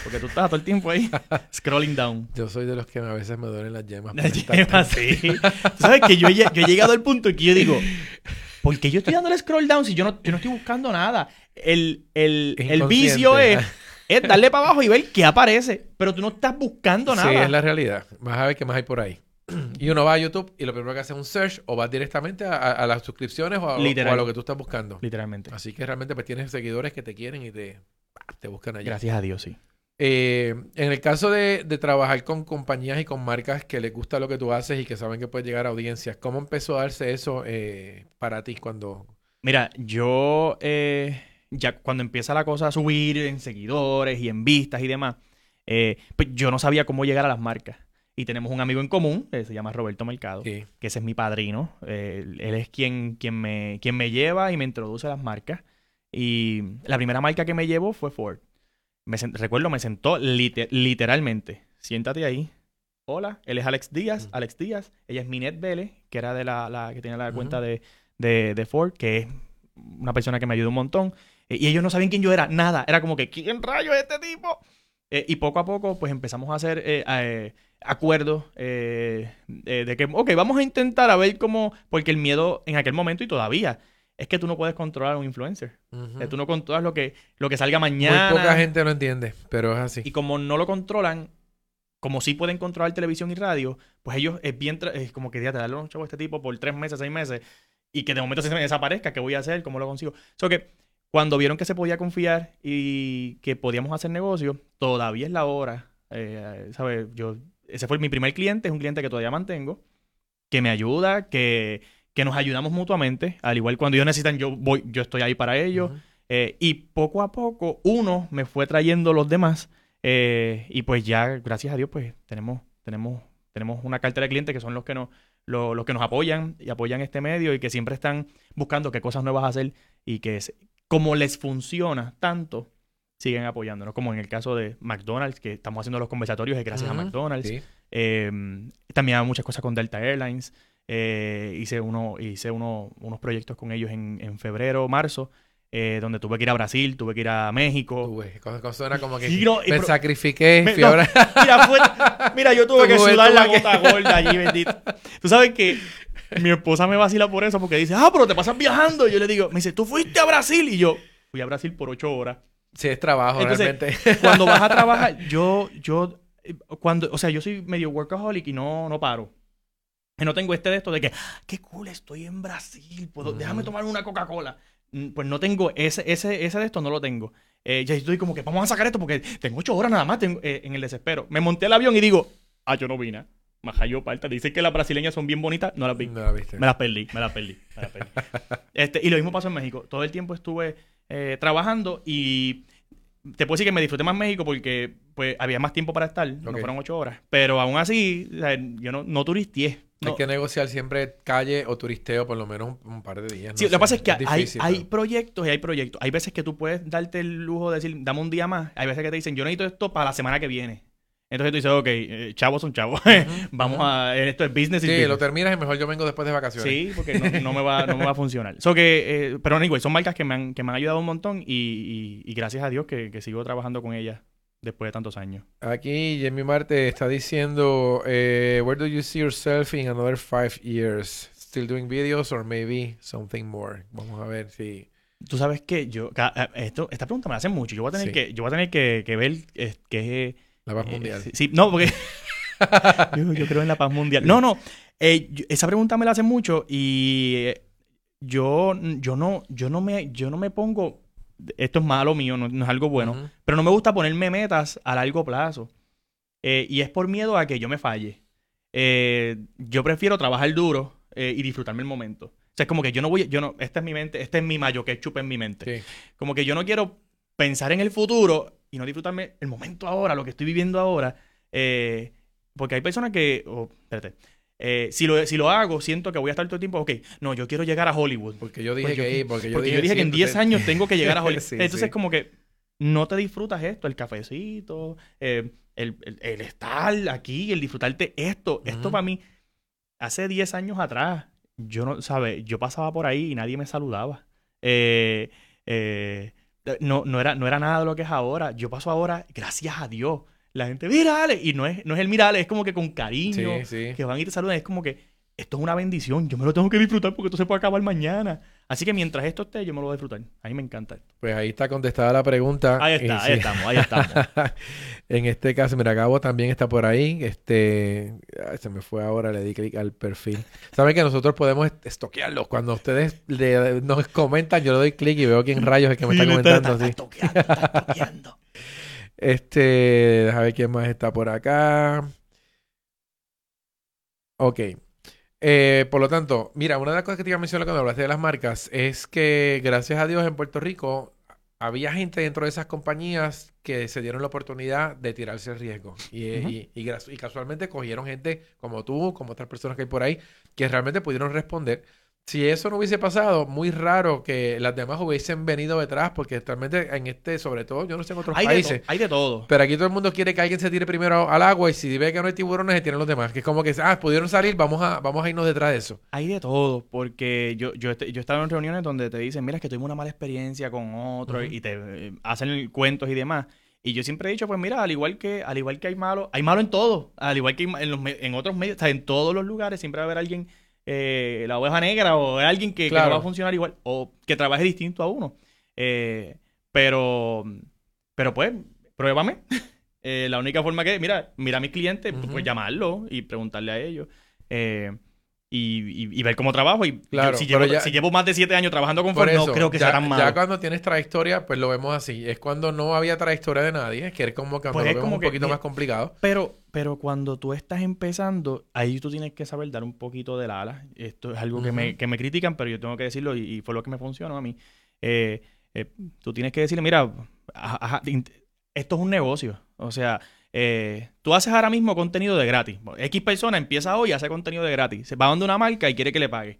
Porque tú estás todo el tiempo ahí scrolling down. Yo soy de los que a veces me duelen las yemas. Las yemas, sí. sabes que yo he, yo he, llegado al punto en que yo digo, ¿por qué yo estoy dando el scroll down si yo no, yo no estoy buscando nada? El, el, el vicio es, es darle para abajo y ver qué aparece. Pero tú no estás buscando nada. Sí, es la realidad. Vas a ver qué más hay por ahí. Y uno va a YouTube y lo primero que hace es un search o vas directamente a, las suscripciones o a, o a, lo que tú estás buscando. Literalmente. Así que realmente pues tienes seguidores que te quieren y te, te buscan allá. Gracias a Dios, sí. Eh, en el caso de, trabajar con compañías y con marcas que les gusta lo que tú haces y que saben que puedes llegar a audiencias, ¿cómo empezó a darse eso eh, para ti cuando... Mira, yo eh, ya cuando empieza la cosa a subir en seguidores y en vistas y demás, pues yo no sabía cómo llegar a las marcas. Y tenemos un amigo en común, que se llama Roberto Mercado, que ese es mi padrino. él es quien, quien, me, quien me lleva y me introduce a las marcas. Y la primera marca que me llevó fue Ford recuerdo, me sentó literalmente. Siéntate ahí. Hola, él es Alex Díaz. Alex Díaz. Ella es Minette Vélez, que era de la, que tenía la cuenta de, de, Ford, que es una persona que me ayudó un montón. Eh, y ellos no sabían quién yo era, nada. Era como que, ¿quién rayo es este tipo? Eh, y poco a poco, pues empezamos a hacer eh, acuerdos de que, ok, vamos a intentar a ver cómo, porque el miedo en aquel momento y todavía es que tú no puedes controlar a un influencer. tú no controlas lo que, lo que salga mañana. Muy poca gente lo entiende, pero es así. Y como no lo controlan, como sí pueden controlar televisión y radio, pues ellos es bien, es como que ya te darle un chavo a este tipo por tres meses, seis meses, y que de momento se me desaparezca, ¿qué voy a hacer? ¿Cómo lo consigo? So que cuando vieron que se podía confiar y que podíamos hacer negocio, todavía es la hora. Eh, ¿Sabes? Yo, ese fue mi primer cliente, es un cliente que todavía mantengo, que me ayuda, que que nos ayudamos mutuamente, al igual cuando ellos necesitan, yo voy, yo estoy ahí para ellos. Eh, y poco a poco uno me fue trayendo los demás. Eh, y pues ya, gracias a Dios, pues tenemos, tenemos, tenemos una cartera de clientes que son los que nos, los, que nos apoyan y apoyan este medio y que siempre están buscando qué cosas nuevas hacer y que es, como les funciona tanto, siguen apoyándonos. Como en el caso de McDonald's, que estamos haciendo los conversatorios y gracias a McDonald's. Eh, también hay muchas cosas con Delta Airlines. Eh, hice uno, hice uno, unos proyectos con ellos en, en febrero, marzo. Eh, donde tuve que ir a Brasil, tuve que ir a México. Tuve, suena como que me sacrifiqué. mira, mira, yo tuve que sudar la gota gorda allí, bendito. Tú sabes que mi esposa me vacila por eso, porque dice, ah, pero te pasas viajando. Y yo le digo, me dice, tú fuiste a Brasil. Y yo, fui a Brasil por ocho horas. Sí, es trabajo, realmente. cuando vas a trabajar, yo, yo, eh, cuando, o sea, yo soy medio workaholic y no, no paro no tengo este de esto de que, qué cool, estoy en Brasil, puedo, déjame tomar una Coca-Cola. Mm, pues no tengo ese, ese, ese de esto, no lo tengo. Eh, ya estoy como que vamos a sacar esto porque tengo ocho horas nada más eh, en el desespero. Me monté al avión y digo, ah, yo no vine. Majayo Palta. Dice que las brasileñas son bien bonitas. No las vi. No las viste. Me las perdí, me las perdí. Me las perdí. este, y lo mismo pasó en México. Todo el tiempo estuve eh, trabajando y te puedo decir que me disfruté más México porque pues había más tiempo para estar. No fueron ocho horas. Pero aún así, yo no, no turistié. Hay que negociar siempre calle o turisteo por lo menos un, par de días. sí, lo que pasa es que hay, hay, proyectos y hay proyectos. Hay veces que tú puedes darte el lujo de decir, dame un día más. Hay veces que te dicen, yo necesito esto para la semana que viene. Entonces tú dices, ok, eh, chavos son chavos. Vamos a. Esto es business. Sí, lo terminas y mejor yo vengo después de vacaciones. Sí, porque no, me, va, no me va a funcionar. So que, eh, pero anyway, son marcas que me han, que me han ayudado un montón y, y, gracias a Dios que, que sigo trabajando con ellas después de tantos años. Aquí Jamie Marte está diciendo, eh, where do you see yourself in another five years? Still doing videos or maybe something more? Vamos a ver si... Tú sabes que yo, eh, esto, esta pregunta me la hacen mucho. Yo voy a tener que, yo voy a tener que, que ver eh, que la paz mundial. Sí, no, porque yo, creo en la paz mundial. No, no. esa pregunta me la hacen mucho y yo, yo no, yo no me, yo no me pongo esto es malo mío, no, es algo bueno, pero no me gusta ponerme metas a largo plazo. Eh, y es por miedo a que yo me falle. Eh, yo prefiero trabajar duro eh, y disfrutarme el momento. O sea, es como que yo no voy, yo no, esta es mi mente, este es mi mayo ketchup en mi mente. Como que yo no quiero pensar en el futuro y no disfrutarme el momento ahora, lo que estoy viviendo ahora. Porque hay personas que. espérate. Eh, si, lo, si lo hago, siento que voy a estar todo el tiempo, ok, no, yo quiero llegar a Hollywood. Porque yo dije que porque yo dije, que en 10 años tengo que llegar a Hollywood. Entonces, es como que no te disfrutas esto, el cafecito, eh, el, estar aquí, el disfrutarte esto. Esto para mí, hace 10 años atrás, yo no, ¿sabes? Yo pasaba por ahí y nadie me saludaba. Eh, no, no, era, no era nada de lo que es ahora. Yo paso ahora, gracias a Dios la gente, mira, Y no es, no es el mirale, es como que con cariño, que van y te saludan. Es como que esto es una bendición. Yo me lo tengo que disfrutar porque esto se puede acabar mañana. Así que mientras esto esté, yo me lo voy a disfrutar. A mí me encanta esto. Pues ahí está contestada la pregunta. Ahí está, ahí estamos, ahí estamos. en este caso, mira, Gabo también está por ahí. Este, se me fue ahora, le di clic al perfil. Saben que nosotros podemos estoquearlos. Cuando ustedes nos comentan, yo le doy clic y veo quién rayos es que me está comentando. Está, está, estoqueando, está estoqueando. Este, déjame ver quién más está por acá. Ok. Eh, por lo tanto, mira, una de las cosas que te iba a mencionar cuando hablaste de las marcas es que gracias a Dios en Puerto Rico había gente dentro de esas compañías que se dieron la oportunidad de tirarse el riesgo. Y, y, y, casualmente cogieron gente como tú, como otras personas que hay por ahí, que realmente pudieron responder si eso no hubiese pasado, muy raro que las demás hubiesen venido detrás, porque realmente en este, sobre todo, yo no sé en otros países. hay de todo. Pero aquí todo el mundo quiere que alguien se tire primero al agua y si ve que no hay tiburones, se tiran los demás. Que es como que, ah, pudieron salir, vamos a, vamos a irnos detrás de eso. Hay de todo, porque yo, yo, yo he estado en reuniones donde te dicen, mira, es que tuvimos una mala experiencia con otro y te eh, hacen cuentos y demás. Y yo siempre he dicho, pues mira, al igual que, al igual que hay malo, hay malo en todo. Al igual que en, los, en otros medios, o sea, en todos los lugares siempre va a haber alguien eh, la oveja negra o alguien que, no va a funcionar igual o que trabaje distinto a uno. Eh, pero, pero pues, pruébame. Eh, la única forma que, mira, mira a mis clientes, pues llamarlo y preguntarle a ellos. Eh, y, ver cómo trabajo. Y claro, si, llevo, más de siete años trabajando con Ford, no creo que ya, serán malos. Ya cuando tienes trayectoria, pues lo vemos así. Es cuando no había trayectoria de nadie, es que es como que pues es como un poquito más complicado. Pero, pero cuando tú estás empezando, ahí tú tienes que saber dar un poquito del ala. Esto es algo que, me, que me critican, pero yo tengo que decirlo y, fue lo que me funcionó a mí. Eh, eh, tú tienes que decirle, mira, esto es un negocio. O sea, eh, tú haces ahora mismo contenido de gratis. X persona empieza hoy y hace contenido de gratis. Se va donde una marca y quiere que le pague.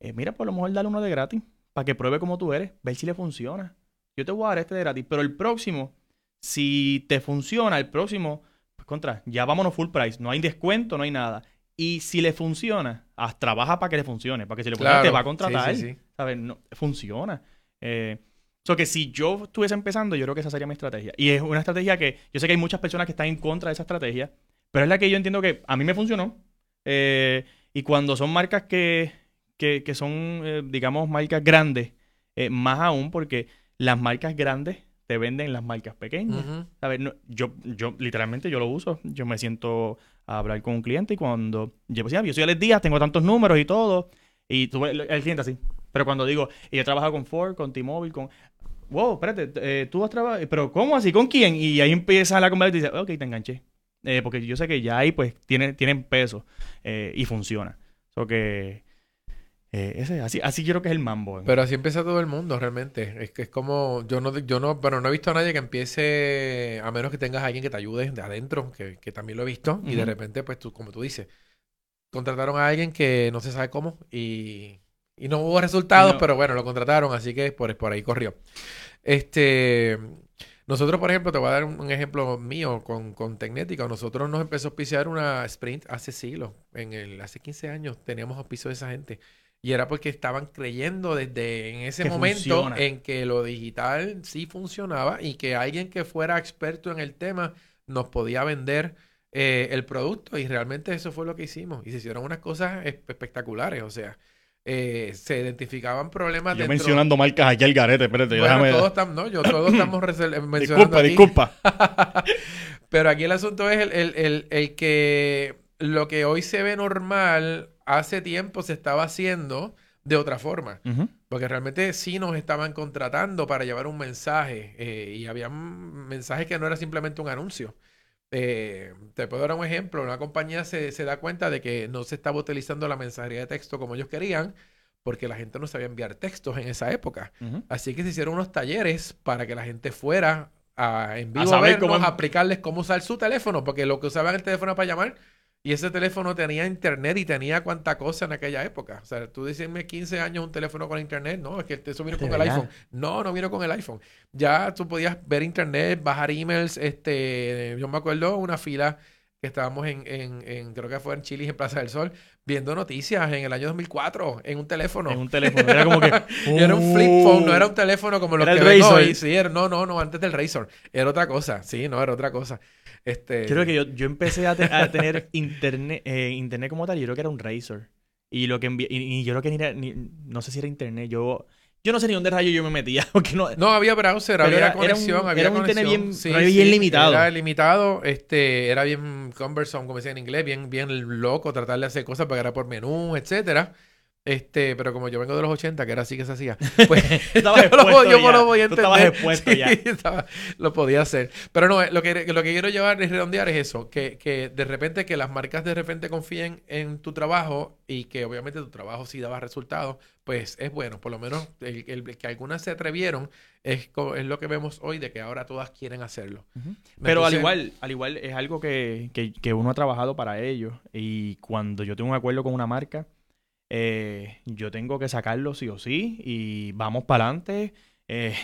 Eh, mira, por lo mejor dale uno de gratis para que pruebe cómo tú eres, ver si le funciona. Yo te voy a dar este de gratis, pero el próximo, si te funciona, el próximo, pues contra, ya vámonos full price. No hay descuento, no hay nada. Y si le funciona, haz, trabaja para que le funcione, para que si le funciona te va a contratar. ¿Sabes? No, funciona. Eh, So que si yo estuviese empezando, yo creo que esa sería mi estrategia. Y es una estrategia que yo sé que hay muchas personas que están en contra de esa estrategia, pero es la que yo entiendo que a mí me funcionó. Eh, y cuando son marcas que, que, que son, eh, digamos, marcas grandes, eh, más aún porque las marcas grandes te venden las marcas pequeñas. yo, yo literalmente yo lo uso. Yo me siento a hablar con un cliente y cuando yo, pues, yo soy Alex Díaz, tengo tantos números y todo. Y tú, el, cliente así. Pero cuando digo, y he trabajado con Ford, con T-Mobile, con wow, espérate, eh, tú vas a trabajar, pero ¿cómo así? ¿Con quién? Y ahí empieza la conversación y dice, ok, te enganché. Eh, porque yo sé que ya ahí pues tiene, tienen peso eh, y funciona. So que ese, así, así quiero que es el mambo. Pero así empieza todo el mundo realmente. Es que es como, yo no, yo no, bueno, no he visto a nadie que empiece, a menos que tengas a alguien que te ayude de adentro, que, que también lo he visto, y de repente, pues tú, como tú dices, contrataron a alguien que no se sabe cómo y y no hubo resultados, pero bueno, lo contrataron, así que por, por ahí corrió. Este, nosotros, por ejemplo, te voy a dar un, ejemplo mío con, con Tecnética. Nosotros nos empezó a auspiciar una sprint hace siglos. En el, hace 15 años teníamos auspicio de esa gente. Y era porque estaban creyendo desde en ese momento en que lo digital sí funcionaba y que alguien que fuera experto en el tema nos podía vender eh, el producto. Y realmente eso fue lo que hicimos. Y se hicieron unas cosas espectaculares. O sea, eh, se identificaban problemas Yo mencionando marcas aquí al garete, espérate. Bueno, todos no, yo, todos estamos mencionando Disculpa, disculpa. Pero aquí el asunto es el, que lo que hoy se ve normal, hace tiempo se estaba haciendo de otra forma. Porque realmente sí nos estaban contratando para llevar un mensaje eh, y había mensajes que no era simplemente un anuncio. Eh, te puedo dar un ejemplo. Una compañía se, da cuenta de que no se estaba utilizando la mensajería de texto como ellos querían porque la gente no sabía enviar textos en esa época. Así que se hicieron unos talleres para que la gente fuera a en vivo a, saber cómo aplicarles cómo usar su teléfono, porque lo que usaban el teléfono para llamar y ese teléfono tenía internet y tenía cuánta cosa en aquella época. O sea, tú decirme 15 años un teléfono con internet, no, es que eso vino con el iPhone. No, no vino con el iPhone. Ya tú podías ver internet, bajar emails, este, yo me acuerdo una fila que estábamos en, en, en, creo que fue en Chile, en Plaza del Sol, viendo noticias en el año 2004 en un teléfono. En un teléfono. Era como que... era un flip phone, no era un teléfono como lo que ven hoy. Sí, era, no, no, no, antes del Razor. Era otra cosa. Sí, no, era otra cosa. Este... Creo que yo, yo empecé a, tener internet, eh, internet como tal, y yo creo que era un Razor. Y lo que y, yo creo que ni, no sé si era internet, yo yo no sé ni dónde rayo yo me metía. Porque no, no había browser, había conexión. había un internet bien, bien limitado. Era limitado, este, era bien cumbersome, como decía en inglés, bien, bien loco, tratar de hacer cosas, pagar por menú, etcétera. Este, pero como yo vengo de los 80, que era así que se hacía, pues yo, lo, yo lo voy a entender. Tú estabas expuesto ya. lo podía hacer. Pero no, lo que, lo que quiero llevar y redondear es eso, que, que de repente que las marcas de repente confíen en tu trabajo y que obviamente tu trabajo sí daba resultados, pues es bueno. Por lo menos el, que algunas se atrevieron es, es lo que vemos hoy de que ahora todas quieren hacerlo. Pero al igual, al igual es algo que, que, que uno ha trabajado para ello y cuando yo tengo un acuerdo con una marca eh, yo tengo que sacarlo sí o sí y vamos para adelante. Eh,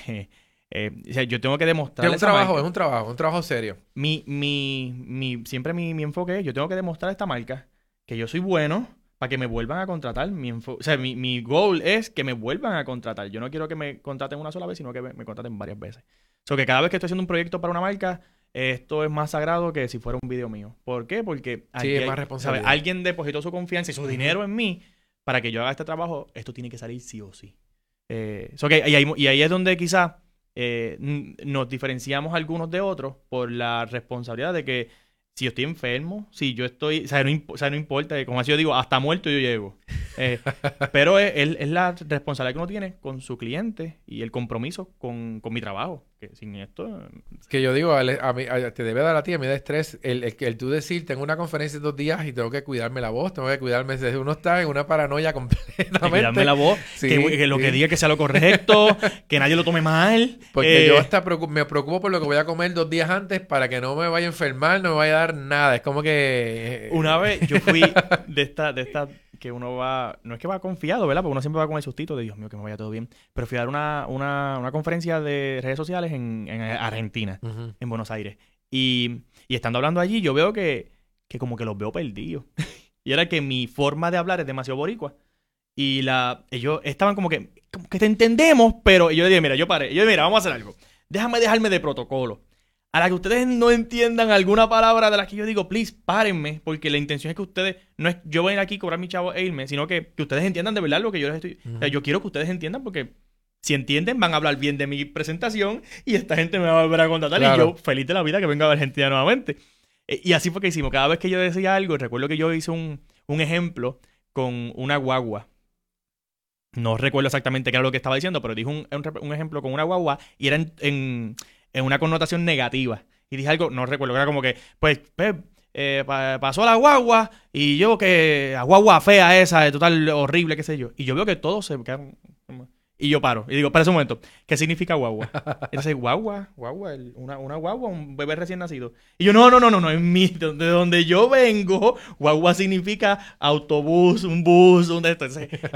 eh, o sea, yo tengo que demostrar. Es un trabajo, es un trabajo, un trabajo serio. Mi, mi, mi, siempre mi, mi, enfoque es: yo tengo que demostrar a esta marca que yo soy bueno para que me vuelvan a contratar. Mi o sea, mi, mi goal es que me vuelvan a contratar. Yo no quiero que me contraten una sola vez, sino que me, contraten varias veces. O sea, que cada vez que estoy haciendo un proyecto para una marca, esto es más sagrado que si fuera un video mío. ¿Por qué? Porque alguien depositó su confianza y su dinero en mí para que yo haga este trabajo, esto tiene que salir sí o sí. Eh, y, ahí, es donde quizás eh, nos diferenciamos algunos de otros por la responsabilidad de que si yo estoy enfermo, si yo estoy, o sea, no, importa, como así yo digo, hasta muerto yo llego. Eh, pero es, es, la responsabilidad que uno tiene con su cliente y el compromiso con, con mi trabajo que sin esto... Que yo digo, a, mí, te debe dar a ti, a mí da estrés el, el, el, tú decir, tengo una conferencia dos días y tengo que cuidarme la voz, tengo que cuidarme, uno está en una paranoia completamente. cuidarme la voz, que, lo que diga que sea lo correcto, que nadie lo tome mal. Porque yo eh, hasta me preocupo por lo que voy a comer dos días antes para que no me vaya a enfermar, no me vaya a dar nada, es como que... Una vez yo fui de esta... De esta que uno va, no es que va confiado, ¿verdad? Porque uno siempre va con el sustito de Dios mío, que me vaya todo bien. Pero fui a dar una, una, una conferencia de redes sociales en, en Argentina, en Buenos Aires. Y, y, estando hablando allí, yo veo que, que como que los veo perdidos. y era que mi forma de hablar es demasiado boricua. Y la, ellos estaban como que, como que te entendemos, pero yo le dije, mira, yo paré. Yo dije, mira, vamos a hacer algo. Déjame dejarme de protocolo a la que ustedes no entiendan alguna palabra de la que yo digo, please, párenme, porque la intención es que ustedes, no es yo voy a ir aquí a cobrar mi chavo e irme, sino que, que ustedes entiendan de verdad lo que yo les estoy... o sea, yo quiero que ustedes entiendan porque si entienden van a hablar bien de mi presentación y esta gente me va a volver a contratar y yo feliz de la vida que venga a Argentina nuevamente. E, y así fue que hicimos. Cada vez que yo decía algo, recuerdo que yo hice un, un ejemplo con una guagua. No recuerdo exactamente qué era lo que estaba diciendo, pero dije un, un, ejemplo con una guagua y era en en una connotación negativa. Y dije algo, no recuerdo, era como que, pues, pues eh, pasó la guagua y yo que la guagua fea esa, total horrible, qué sé yo. Y yo veo que todos se quedan... Y yo paro y digo, para ese momento, ¿qué significa guagua? Entonces, guagua, guagua, una, una, guagua, un bebé recién nacido. Y yo, no, no, no, no, no, en mí, de donde yo vengo, guagua significa autobús, un bus, un de esto.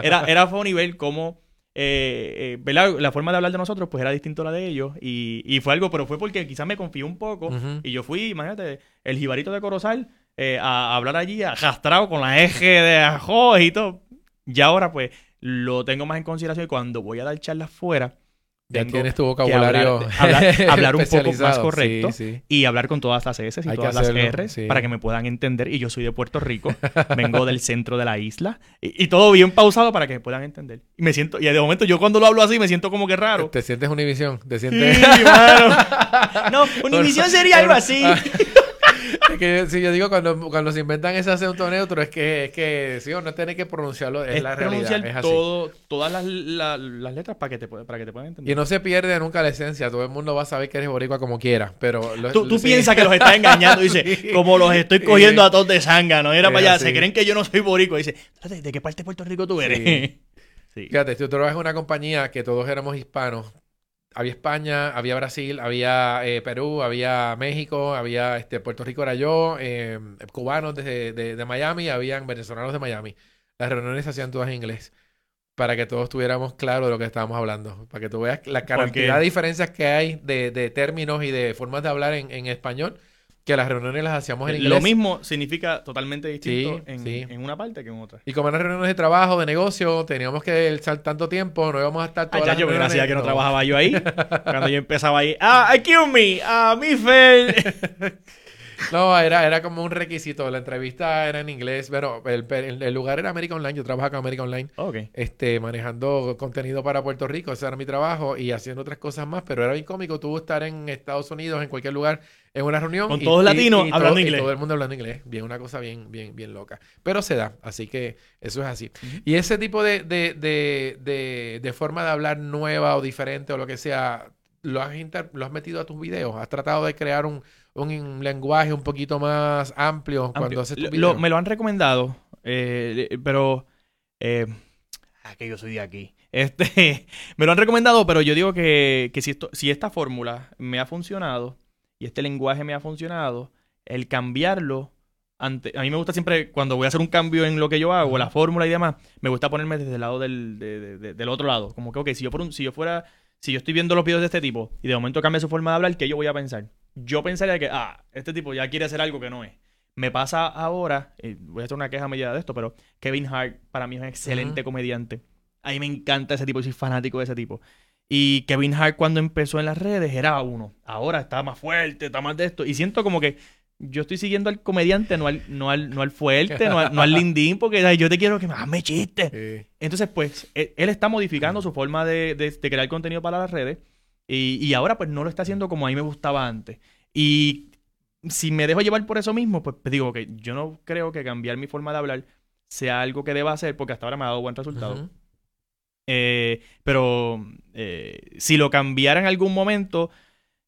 era, era funny ver cómo eh, eh la forma de hablar de nosotros pues era distinto a la de ellos y, y fue algo, pero fue porque quizás me confié un poco y yo fui, imagínate, el jibarito de Corozal eh, a, hablar allí arrastrado con la eje de ajo y todo. Y ahora pues lo tengo más en consideración y cuando voy a dar charlas fuera, ya tienes tu vocabulario. Hablar, un poco más correcto y hablar con todas las S y todas las R para que me puedan entender. Y yo soy de Puerto Rico, vengo del centro de la isla y, todo bien pausado para que me puedan entender. Y me siento, y de momento yo cuando lo hablo así me siento como que raro. Te sientes Univisión, te sientes. No, Univisión sería algo así. Si yo digo cuando, cuando se inventan ese acento neutro es que, es que sí o no tiene que pronunciarlo, es, la realidad. Es todo, todas las, las, letras para que, te, para que te puedan entender. Y no se pierde nunca la esencia, todo el mundo va a saber que eres boricua como quiera, pero... tú, tú piensas que los estás engañando, dice, como los estoy cogiendo a todos de sanga, no era para allá, se creen que yo no soy boricua, dice, ¿de qué parte de Puerto Rico tú eres? Sí. Fíjate, si tú trabajas en una compañía que todos éramos hispanos, había España, había Brasil, había eh, Perú, había México, había este, Puerto Rico era yo, eh, cubanos de, de, Miami, habían venezolanos de Miami. Las reuniones se hacían todas en inglés para que todos tuviéramos claro de lo que estábamos hablando, para que tú veas la cantidad de diferencias que hay de, de, términos y de formas de hablar en, en español que las reuniones las hacíamos en inglés. Lo mismo significa totalmente distinto en, una parte que en otra. Y como eran reuniones de trabajo, de negocio, teníamos que estar tanto tiempo, no íbamos a estar todas ah, ya yo gracias que no, trabajaba yo ahí. cuando yo empezaba ahí, ah, excuse me, ah, mi. No, era, era como un requisito. La entrevista era en inglés, pero el, lugar era América Online. Yo trabajaba con América Online. Este, manejando contenido para Puerto Rico. Ese era mi trabajo y haciendo otras cosas más. Pero era bien cómico. Tuvo estar en Estados Unidos, en cualquier lugar, en una reunión. Con todos latinos hablando inglés. todo el mundo hablando inglés. Bien, una cosa bien, bien, bien loca. Pero se da. Así que eso es así. Y ese tipo de, de, de, de, forma de hablar nueva o diferente o lo que sea, lo has, lo has metido a tus videos. Has tratado de crear un un lenguaje un poquito más amplio, cuando haces tu video. me lo han recomendado, eh, pero... Eh, ah, que yo soy de aquí. Este, me lo han recomendado, pero yo digo que, que si, esto, si esta fórmula me ha funcionado y este lenguaje me ha funcionado, el cambiarlo ante, a mí me gusta siempre, cuando voy a hacer un cambio en lo que yo hago, la fórmula y demás, me gusta ponerme desde el lado del, del otro lado. Como que, ok, si yo, por un, si yo fuera, si yo estoy viendo los videos de este tipo y de momento cambia su forma de hablar, ¿qué yo voy a pensar? yo pensaría que, ah, este tipo ya quiere hacer algo que no es. Me pasa ahora, y voy a hacer una queja medida de esto, pero Kevin Hart para mí es un excelente comediante. A mí me encanta ese tipo, soy fanático de ese tipo. Y Kevin Hart cuando empezó en las redes era uno. Ahora está más fuerte, está más de esto. Y siento como que yo estoy siguiendo al comediante, no al, no al, no al fuerte, no al, lindín, porque yo te quiero que me chiste. Entonces, pues, él, está modificando su forma de, de, de, crear contenido para las redes. Y, ahora pues no lo está haciendo como a mí me gustaba antes. Y si me dejo llevar por eso mismo, pues, pues digo que yo no creo que cambiar mi forma de hablar sea algo que deba hacer porque hasta ahora me ha dado buen resultado. Eh, pero eh, si lo cambiara en algún momento,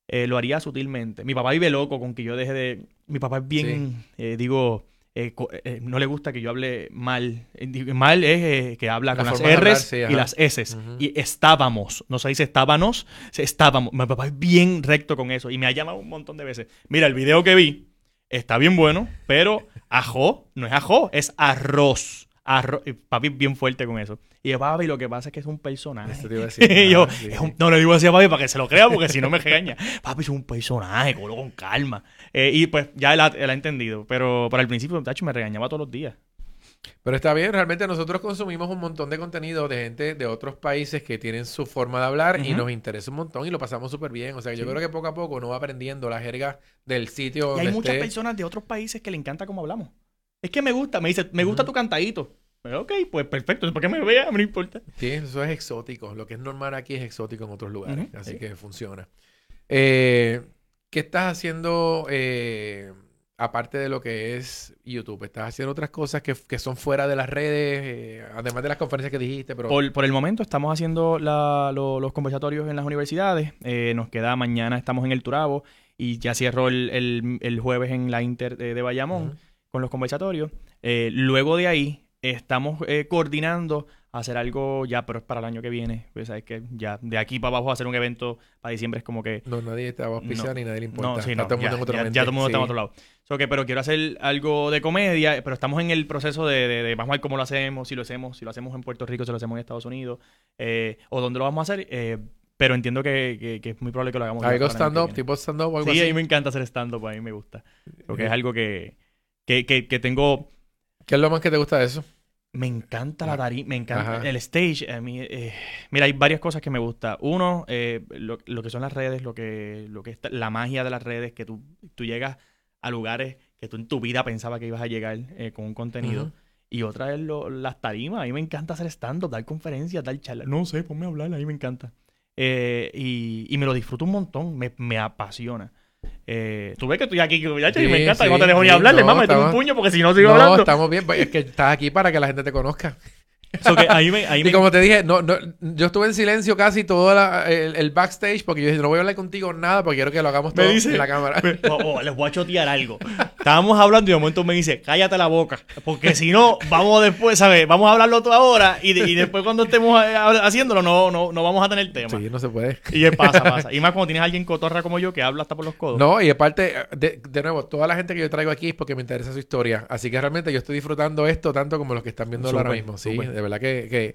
eh, lo haría sutilmente. Mi papá vive loco con que yo deje de... Mi papá es bien, digo, eh, eh, no le gusta que yo hable mal. Eh, mal es que habla con las R's y las S. Y estábamos. No se dice estábamos, estábamos. Mi papá es bien recto con eso y me ha llamado un montón de veces. Mira, el video que vi está bien bueno, pero ajo no es ajo, es arroz. Arroz. Papi bien fuerte con eso. Y yo, papi, lo que pasa es que es un personaje. y yo, ah, no le digo así a papi para que se lo crea, porque si no me regaña. Papi, es un personaje, con calma. Eh, y pues ya él ha, entendido. Pero por el principio, tacho, me regañaba todos los días. Pero está bien, realmente nosotros consumimos un montón de contenido de gente de otros países que tienen su forma de hablar y nos interesa un montón y lo pasamos súper bien. O sea, yo creo que poco a poco uno va aprendiendo la jerga del sitio. Y hay muchas personas de otros países que le encanta cómo hablamos. Es que me gusta, me dice, me gusta tu cantadito. Ok, pues perfecto, ¿por qué me vea? No importa. Sí, eso es exótico. Lo que es normal aquí es exótico en otros lugares. Así que funciona. Eh, ¿Qué estás haciendo eh, aparte de lo que es YouTube? ¿Estás haciendo otras cosas que, son fuera de las redes, eh, además de las conferencias que dijiste? Pero... Por, el momento estamos haciendo los conversatorios en las universidades. nos queda mañana, estamos en el Turabo y ya cierro el, jueves en la Inter de, Bayamón con los conversatorios. luego de ahí Estamos eh, coordinando hacer algo ya, pero es para el año que viene. Pues sabes que ya de aquí para abajo hacer un evento para diciembre es como que. No, nadie está a ni nadie le importa. No, sí, no, todo ya, en otro ya, todo el mundo está en otro lado. So que, pero quiero hacer algo de comedia, pero estamos en el proceso de, de, vamos a ver cómo lo hacemos, si lo hacemos, si lo hacemos en Puerto Rico, si lo hacemos en Estados Unidos, eh, o dónde lo vamos a hacer. Eh, pero entiendo que, que, es muy probable que lo hagamos. ¿Algo stand-up? ¿Tipo stand-up o algo sí, así? a mí me encanta hacer stand-up, a mí me gusta. Porque es algo que, que, que tengo... ¿Qué es lo más que te gusta de eso? Me encanta la tarima, me encanta el stage. A mí, eh, mira, hay varias cosas que me gusta. Uno, eh, lo, que son las redes, lo que, lo que es la magia de las redes, que tú, tú llegas a lugares que tú en tu vida pensabas que ibas a llegar eh, con un contenido. Y otra es lo, las tarimas. A mí me encanta hacer stand-up, dar conferencias, dar charlas. No sé, ponme a hablar, a mí me encanta. y, y, me lo disfruto un montón, me, me apasiona. Eh, tú ves que estoy aquí, y me encanta, no te dejo ni hablarle, mamá, me tengo un puño porque si no sigo no, hablando. estamos bien, pues, es que estás aquí para que la gente te conozca. Y como te dije, no, no, yo estuve en silencio casi todo el, backstage porque yo dije, no voy a hablar contigo nada porque quiero que lo hagamos todo en la cámara. Oh, oh, les voy a chotear algo. Estábamos hablando y de momento me dice, cállate la boca. Porque si no, vamos después, ¿sabes? Vamos a hablarlo todo ahora y, después cuando estemos eh, haciéndolo no, no, no vamos a tener tema. Sí, no se puede. Y pasa, pasa. Y más cuando tienes a alguien cotorra como yo que habla hasta por los codos. No, y aparte, de, de nuevo, toda la gente que yo traigo aquí es porque me interesa su historia. Así que realmente yo estoy disfrutando esto tanto como los que están viendo ahora mismo. Sí, de verdad que,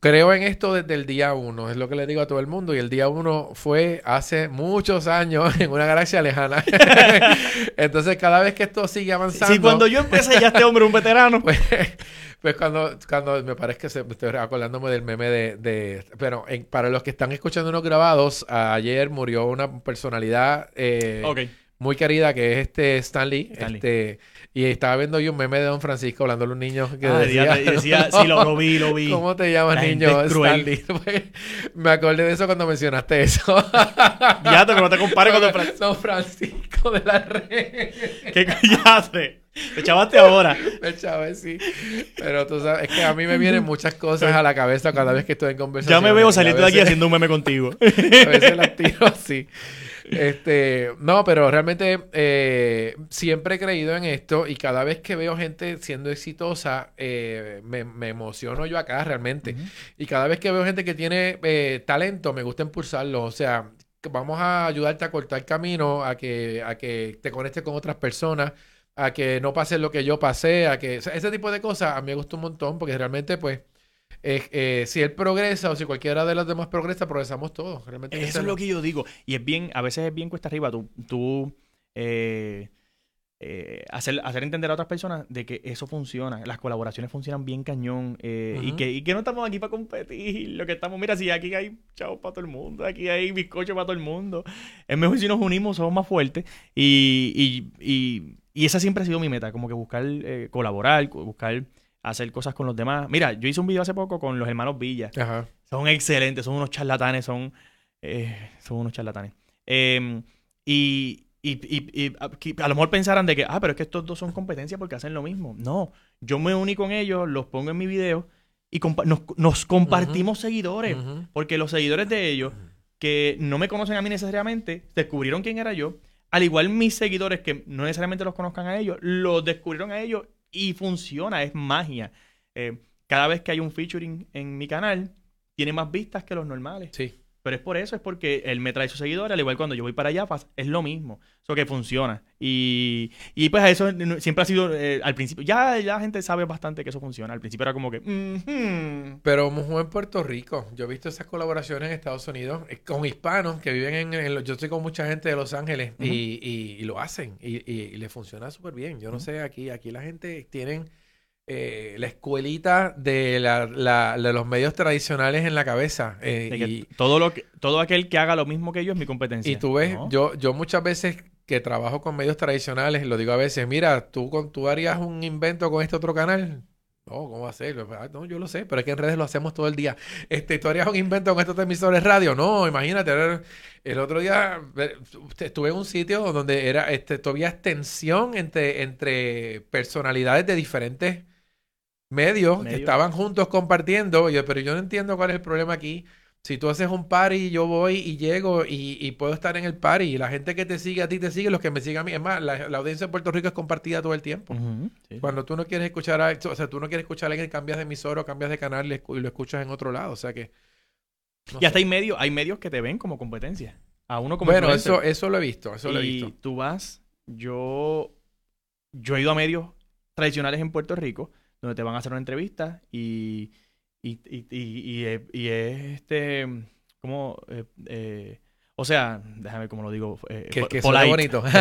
creo en esto desde el día uno. Es lo que le digo a todo el mundo. Y el día uno fue hace muchos años en una galaxia lejana. Entonces, cada vez que esto sigue avanzando. Sí, cuando yo empecé ya este hombre un veterano. Pues, pues, cuando, cuando me parece que se, estoy acordándome del meme de. de pero para los que están escuchando unos grabados, ayer murió una personalidad. Eh, muy querida que es este Stanley. Este, y estaba viendo yo un meme de Don Francisco hablando a los niños que ah, decía, sí, lo, vi, lo vi. ¿Cómo te llamas, niño? Stanley. me acordé de eso cuando mencionaste eso. ya te, no te compares con Don Francisco. Don Francisco de la red. ¿Qué callaste? Te echabaste ahora. Me echavé, sí. Pero tú sabes, es que a mí me vienen muchas cosas a la cabeza cada vez que estoy en conversación. Ya me veo saliendo de aquí haciendo un meme contigo. a veces las tiro así. Este, no, pero realmente eh, siempre he creído en esto y cada vez que veo gente siendo exitosa, eh, me, emociono yo acá realmente. Y cada vez que veo gente que tiene eh, talento, me gusta impulsarlo. O sea, vamos a ayudarte a cortar camino, a que, a que te conectes con otras personas a que no pase lo que yo pasé, a que ese tipo de cosas a mí me gusta un montón porque realmente pues eh, si él progresa o si cualquiera de los demás progresa, progresamos todos. Realmente Eso es lo que yo digo. Y es bien, a veces es bien cuesta arriba tú, tú eh, eh, hacer, hacer entender a otras personas de que eso funciona. Las colaboraciones funcionan bien cañón. y, que, y que no estamos aquí para competir. Lo que estamos, mira, si aquí hay chao para todo el mundo, aquí hay bizcocho para todo el mundo. Es mejor si nos unimos, somos más fuertes. Y, y, y, esa siempre ha sido mi meta, como que buscar colaborar, buscar hacer cosas con los demás. Mira, yo hice un video hace poco con los hermanos Villa. Ajá. Son excelentes, son unos charlatanes, son, eh, son unos charlatanes. Em, y, y, a lo mejor pensarán de que, ah, pero es que estos dos son competencia porque hacen lo mismo. No, yo me uní con ellos, los pongo en mi video y nos, compartimos seguidores. Porque los seguidores de ellos, que no me conocen a mí necesariamente, descubrieron quién era yo. Al igual mis seguidores, que no necesariamente los conozcan a ellos, los descubrieron a ellos y funciona, es magia. Eh, cada vez que hay un featuring en mi canal, tiene más vistas que los normales. Sí. Pero es por eso, es porque él me trae sus seguidores, al igual cuando yo voy para allá, es lo mismo. Eso que funciona. Y, y pues eso siempre ha sido, eh, al principio, ya, la gente sabe bastante que eso funciona. Al principio era como que... Pero Mujo en Puerto Rico, yo he visto esas colaboraciones en Estados Unidos eh, con hispanos que viven en... yo estoy con mucha gente de Los Ángeles y, y, lo hacen y, y, le funciona súper bien. Yo no sé, aquí, aquí la gente tienen eh, la escuelita de, la, de, los medios tradicionales en la cabeza. Eh, y, todo, lo que, todo aquel que haga lo mismo que yo es mi competencia. Y tú ves, yo, yo muchas veces que trabajo con medios tradicionales, lo digo a veces, mira, tú, con, tú harías un invento con este otro canal. No, ¿cómo va a ser? Ah, no, yo lo sé, pero es que en redes lo hacemos todo el día. Este, ¿Tú harías un invento con estos emisores radio? No, imagínate. El otro día estuve en un sitio donde era este, todavía extensión entre, entre personalidades de diferentes medios que estaban juntos compartiendo. Yo, pero yo no entiendo cuál es el problema aquí. Si tú haces un party, yo voy y llego y, puedo estar en el party. Y la gente que te sigue a ti te sigue, los que me siguen a mí. Es más, la, audiencia de Puerto Rico es compartida todo el tiempo. Cuando tú no quieres escuchar a, o sea, tú no quieres escuchar a alguien, cambias de emisor o cambias de canal y lo escuchas en otro lado. O sea que. y hasta hay medios, hay medios que te ven como competencia. A uno como Bueno, eso, eso lo he visto. Eso lo he visto. tú vas, yo, yo he ido a medios tradicionales en Puerto Rico donde te van a hacer una entrevista y, y, y, y, y es este, como, eh, eh, o sea, déjame cómo lo digo. Eh, que, que bonito.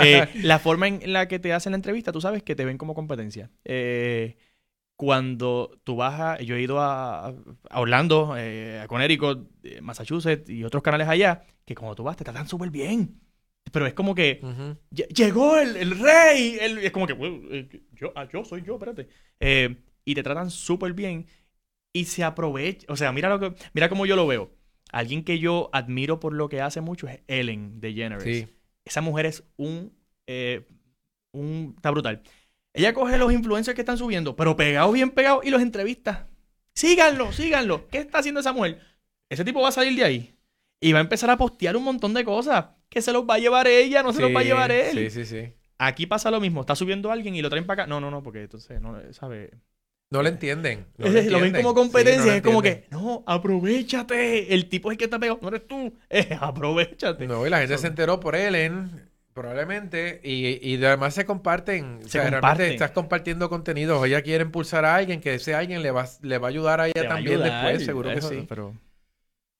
Eh, la forma en la que te hacen la entrevista, tú sabes que te ven como competencia. cuando tú vas a... Yo he ido a, a Orlando, a Connecticut, Massachusetts y otros canales allá, que cuando tú vas te tratan súper bien. Pero es como que llegó el, rey. es como que eh, yo, ah, yo soy yo, espérate. Eh, y te tratan súper bien y se aprovecha. O sea, mira lo que, mira cómo yo lo veo. Alguien que yo admiro por lo que hace mucho es Ellen de Sí. Esa mujer es un, eh, un. Está brutal. Ella coge los influencers que están subiendo, pero pegados, bien pegados, y los entrevista. Síganlo, síganlo. ¿Qué está haciendo esa mujer? Ese tipo va a salir de ahí. Y va a empezar a postear un montón de cosas. Que se los va a llevar ella, no se los va a llevar él. Sí, sí, sí. Aquí pasa lo mismo. Está subiendo alguien y lo traen para acá. No, no, no, porque entonces, no, ¿sabe? No le entienden. lo ven como competencia. es como que, no, aprovechate. El tipo es el que está pegado. No eres tú. aprovechate. No, y la gente se enteró por Ellen Probablemente, y, y además se comparten, se o sea, realmente estás compartiendo contenido, ella quiere impulsar a alguien, que ese alguien le va, le va a ayudar a ella también después, seguro que sí. Pero...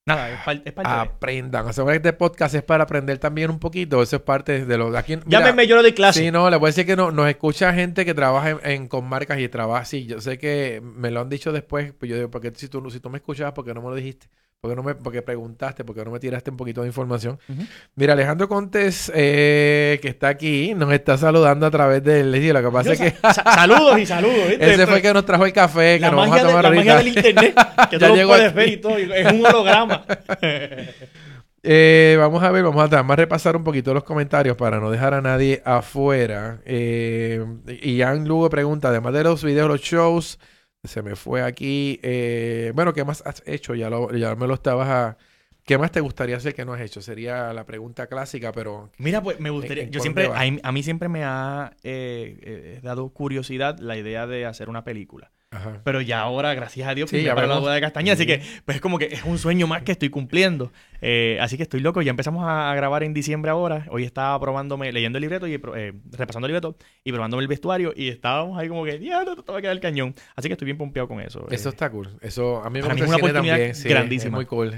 Nada, es, parte, es Aprendan. O sea, este podcast es para aprender también un poquito. Eso es parte de lo... Aquí, Llámenme, yo lo de clase. Sí, no, le voy a decir que no, nos escucha gente que trabaja en, con marcas y trabaja... Sí, yo sé que me lo han dicho después, pues yo digo, porque si tú, si tú me escuchabas, porque no me lo dijiste? Porque no me, porque preguntaste, porque no me tiraste un poquito de información. Mira, Alejandro Contes, eh, que está aquí, nos está saludando a través del Lo que pasa es que. saludos y saludos. Ese fue el que nos trajo el café, que nos vamos a tomar La magia del internet, que ya llegó puedes ver y todo, es un holograma. eh, vamos a ver, vamos a, repasar un poquito los comentarios para no dejar a nadie afuera. Eh, y Ian Lugo pregunta, además de los videos, los shows. Se me fue aquí. Eh, bueno, ¿qué más has hecho? Ya, lo, ya me lo estabas a... ¿Qué más te gustaría hacer que no has hecho? Sería la pregunta clásica, pero... Mira, pues me gustaría... yo siempre... A, mí siempre me ha eh, eh, dado curiosidad la idea de hacer una película. Pero ya ahora, gracias a Dios, sí, para la boda de castaña. Así que, pues es como que es un sueño más que estoy cumpliendo. Eh, así que estoy loco. Ya empezamos a, grabar en diciembre ahora. Hoy estaba probándome, leyendo el libreto y eh, repasando el libreto y probándome el vestuario. Y estábamos ahí como que, ya, no, te va a quedar el cañón. Así que estoy bien pompeado con eso. Eso eh. está cool. Eso a mí me gusta una también. grandísima. Es muy cool.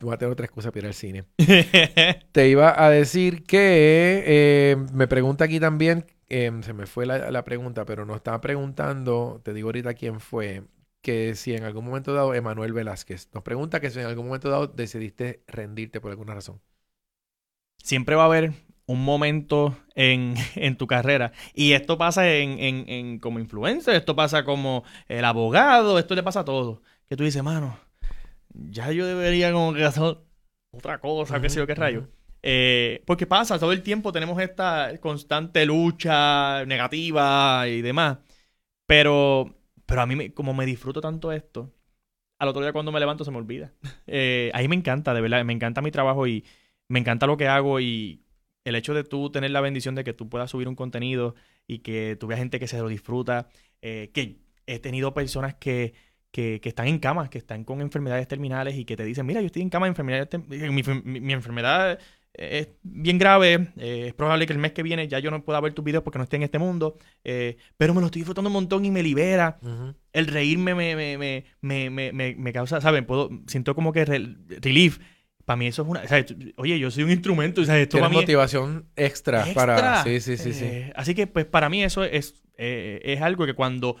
voy a tener otra excusa para ir al cine. te iba a decir que me pregunta aquí también Em, se me fue la, pregunta, pero nos estaba preguntando, te digo ahorita quién fue, que si en algún momento dado, Emanuel Velázquez, nos pregunta que si en algún momento dado decidiste rendirte por alguna razón. Siempre va a haber un momento en, tu carrera. Y esto pasa en, en, como influencer, esto pasa como el abogado, esto le pasa a todo. Que tú dices, mano, ya yo debería como que hacer otra cosa, qué sé yo, qué rayo. Eh, porque pasa, todo el tiempo tenemos esta constante lucha negativa y demás. Pero, pero a mí, como me disfruto tanto esto, al otro día cuando me levanto se me olvida. Eh, ahí me encanta, de verdad, me encanta mi trabajo y me encanta lo que hago y el hecho de tú tener la bendición de que tú puedas subir un contenido y que tú veas gente que se lo disfruta, eh, que he tenido personas que, que, están en cama, que están con enfermedades terminales y que te dicen, mira, yo estoy en cama de enfermedades, mi, mi, mi enfermedad es bien grave. Eh, es probable que el mes que viene ya yo no pueda ver tus videos porque no esté en este mundo. Eh, pero me lo estoy disfrutando un montón y me libera. El reírme me, me, me, me, me causa, ¿saben? Puedo, siento como que relief. Para mí eso es una... oye, yo soy un instrumento. ¿sabes? Esto para motivación extra, para... Sí, sí, sí, sí. Eh, así que pues para mí eso es, es algo que cuando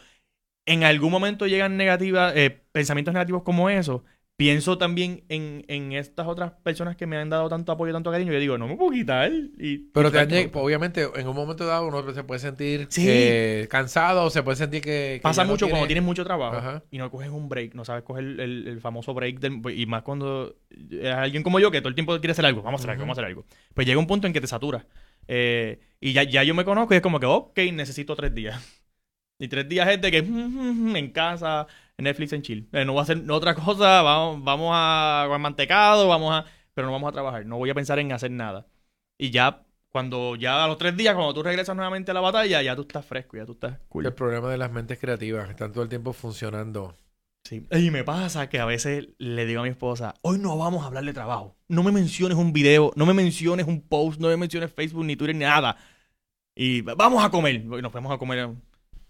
en algún momento llegan negativas, pensamientos negativos como eso, pienso también en, en, estas otras personas que me han dado tanto apoyo, tanto cariño. Yo digo, no me puedo quitar. Y, Pero te obviamente, en un momento dado uno se puede sentir eh, cansado o se puede sentir que. Pasa mucho cuando tienes mucho trabajo y no coges un break, no sabes coger el, famoso break. y más cuando es alguien como yo que todo el tiempo quiere hacer algo. Vamos a hacer algo, vamos a hacer algo. Pues llega un punto en que te satura. Eh, y ya, ya yo me conozco y es como que, ok, necesito tres días. Y tres días gente que en casa, en Netflix en chill. Eh, no voy a hacer otra cosa, vamos, vamos a comer mantecado, vamos a... Pero no vamos a trabajar, no voy a pensar en hacer nada. Y ya, cuando ya a los tres días, cuando tú regresas nuevamente a la batalla, ya tú estás fresco, ya tú estás cool. El problema de las mentes creativas, están todo el tiempo funcionando. Sí. Y me pasa que a veces le digo a mi esposa, hoy no vamos a hablar de trabajo. No me menciones un video, no me menciones un post, no me menciones Facebook, ni Twitter, ni nada. Y vamos a comer. Y nos fuimos a comer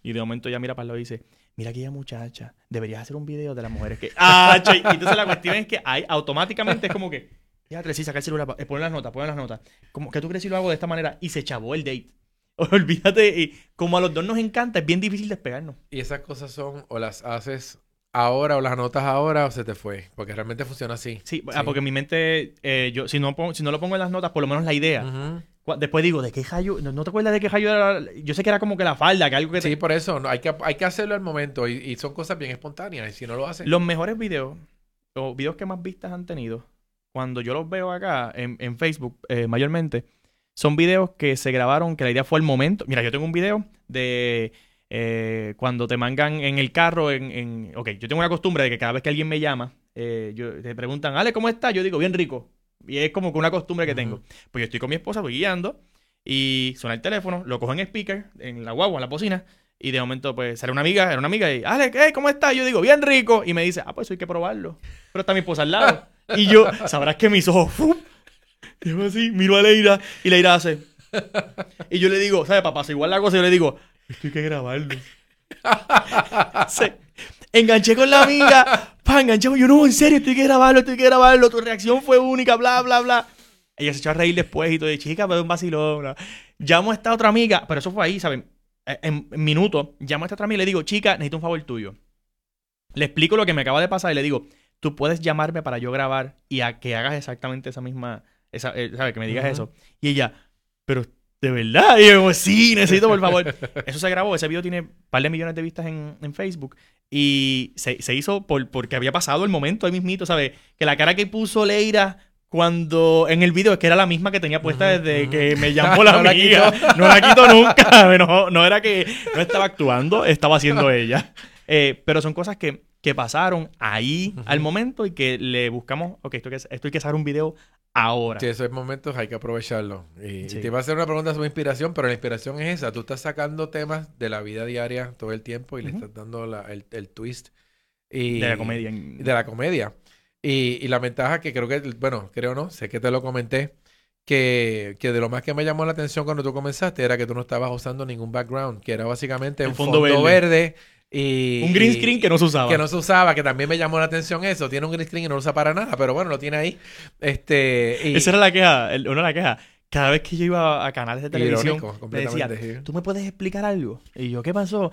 y de momento ya mira para y dice, mira aquella muchacha, deberías hacer un video de las mujeres que... ¡Ah! y entonces la cuestión es que hay, automáticamente es como que, ya, sí, saca el celular, eh, las notas, pon las notas. Como que tú crees si lo hago de esta manera y se chavó el date. Olvídate, y como a los dos nos encanta, es bien difícil despegarnos. Y esas cosas son, o las haces ahora o las notas ahora o se te fue. Porque realmente funciona así. Sí, ah, porque mi mente, eh, yo, si no, si no lo pongo en las notas, por lo menos la idea. Después digo, ¿de qué Jayo? ¿No, te acuerdas de qué Jayo era? Yo sé que era como que la falda, que algo que... Sí, por eso. hay, que, hay que hacerlo al momento. Y, son cosas bien espontáneas. Y si no lo hacen... Los mejores videos, los videos que más vistas han tenido, cuando yo los veo acá en, Facebook, eh, mayormente, son videos que se grabaron, que la idea fue el momento. Mira, yo tengo un video de eh, cuando te mangan en el carro, en, en, Ok, yo tengo una costumbre de que cada vez que alguien me llama, eh, yo, te preguntan, Ale, ¿cómo estás? Yo digo, bien rico. Y es como que una costumbre que tengo. Pues yo estoy con mi esposa, voy guiando, y suena el teléfono, lo cojo en speaker, en la guagua, en la bocina, y de momento, pues, sale una amiga, era una amiga, y, Ale, ¿qué? ¿cómo estás? Yo digo, bien rico. Y me dice, ah, pues eso hay que probarlo. Pero está mi esposa al lado. y yo, sabrás que mis ojos, Digo así, miro a Leira, y Leira hace. Y yo le digo, ¿sabes, papá? Si igual la cosa, yo le digo, esto hay que grabarlo. Enganché con la amiga. Pa, enganché. Yo, no, en serio, estoy que grabarlo, estoy que grabarlo. Tu reacción fue única, bla, bla, bla. Ella se echó a reír después y todo. De chica, pero un vacilón. Llamo a esta otra amiga, pero eso fue ahí, ¿saben? Eh, en, minutos, llamo a esta otra amiga y le digo, chica, necesito un favor tuyo. Le explico lo que me acaba de pasar y le digo, tú puedes llamarme para yo grabar y a que hagas exactamente esa misma, esa, eh, ¿sabes? Que me digas eso. Y ella, pero ¿De verdad? Y yo, sí, necesito, por favor. Eso se grabó, ese video tiene un par de millones de vistas en, Facebook. Y se, se, hizo por, porque había pasado el momento ahí mismito, ¿sabes? Que la cara que puso Leira cuando en el video es que era la misma que tenía puesta desde que me llamó la amiga. no la quito nunca. No, no, era que no estaba actuando, estaba haciendo ella. Eh, pero son cosas que, que pasaron ahí al momento y que le buscamos, ok, esto, esto hay que hacer un video ahora. Sí, esos momentos hay que aprovecharlo. Y, te iba a hacer una pregunta sobre inspiración, pero la inspiración es esa. Tú estás sacando temas de la vida diaria todo el tiempo y le estás dando el, twist. Y, de la comedia. De la comedia. Y, la ventaja que creo que, bueno, creo no, sé que te lo comenté, que, que, de lo más que me llamó la atención cuando tú comenzaste era que tú no estabas usando ningún background, que era básicamente un fondo, verde un green screen que no se usaba. Que no se usaba, que también me llamó la atención eso. Tiene un green screen y no lo usa para nada, pero bueno, lo tiene ahí. Este, Esa era la queja, una de las quejas. Cada vez que yo iba a canales de televisión, me decía, ¿tú me puedes explicar algo? Y yo, ¿qué pasó?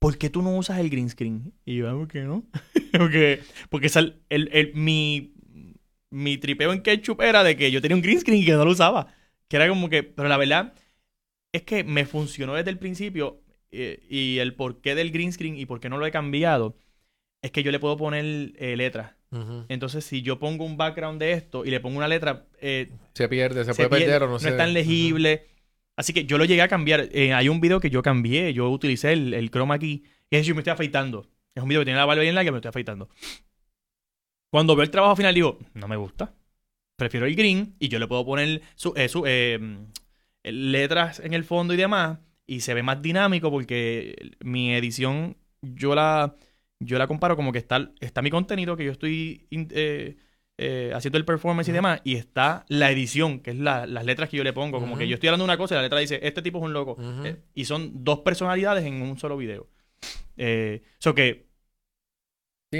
¿Por qué tú no usas el green screen? Y yo, ah, ¿por qué no? porque porque el, el, mi, mi tripeo en ketchup era de que yo tenía un green screen y que no lo usaba. Que era como que, pero la verdad es que me funcionó desde el principio eh, y el porqué del green screen y por qué no lo he cambiado es que yo le puedo poner eh, letras. Entonces, si yo pongo un background de esto y le pongo una letra... Eh, se pierde, se, puede perder o no, sé. No es tan legible. Así que yo lo llegué a cambiar. hay un video que yo cambié, yo utilicé el, el chroma key. Y es yo me estoy afeitando. Es un video que tiene la barba bien larga y me estoy afeitando. Cuando veo el trabajo final digo, no me gusta. Prefiero el green y yo le puedo poner su, letras en el fondo y demás y se ve más dinámico porque mi edición yo la yo la comparo como que está, está mi contenido que yo estoy eh, eh, haciendo el performance y demás y está la edición que es las letras que yo le pongo. Como que yo estoy hablando de una cosa y la letra dice este tipo es un loco. Eh, y son dos personalidades en un solo video. Eso que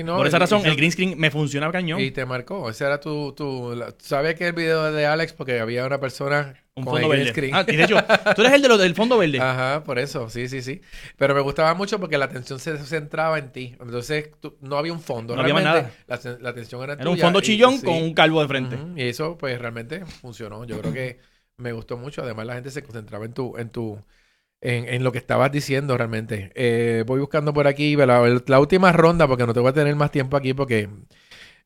por esa razón, el green screen me funcionaba cañón. Y te marcó. Ese era tu. tu ¿Sabes que el video de Alex? Porque había una persona. Un fondo verde. Screen. Ah, y de hecho, tú eres el de lo, del fondo verde. Ajá, por eso. Sí, sí, sí. Pero me gustaba mucho porque la atención se centraba en ti. Entonces, no había un fondo. No había nada. La, la, atención era, Era un fondo chillón con un calvo de frente. Y eso, pues, realmente funcionó. Yo creo que me gustó mucho. Además, la gente se concentraba en tu. En tu en, lo que estabas diciendo realmente. Eh, voy buscando por aquí la, la, última ronda porque no te voy a tener más tiempo aquí porque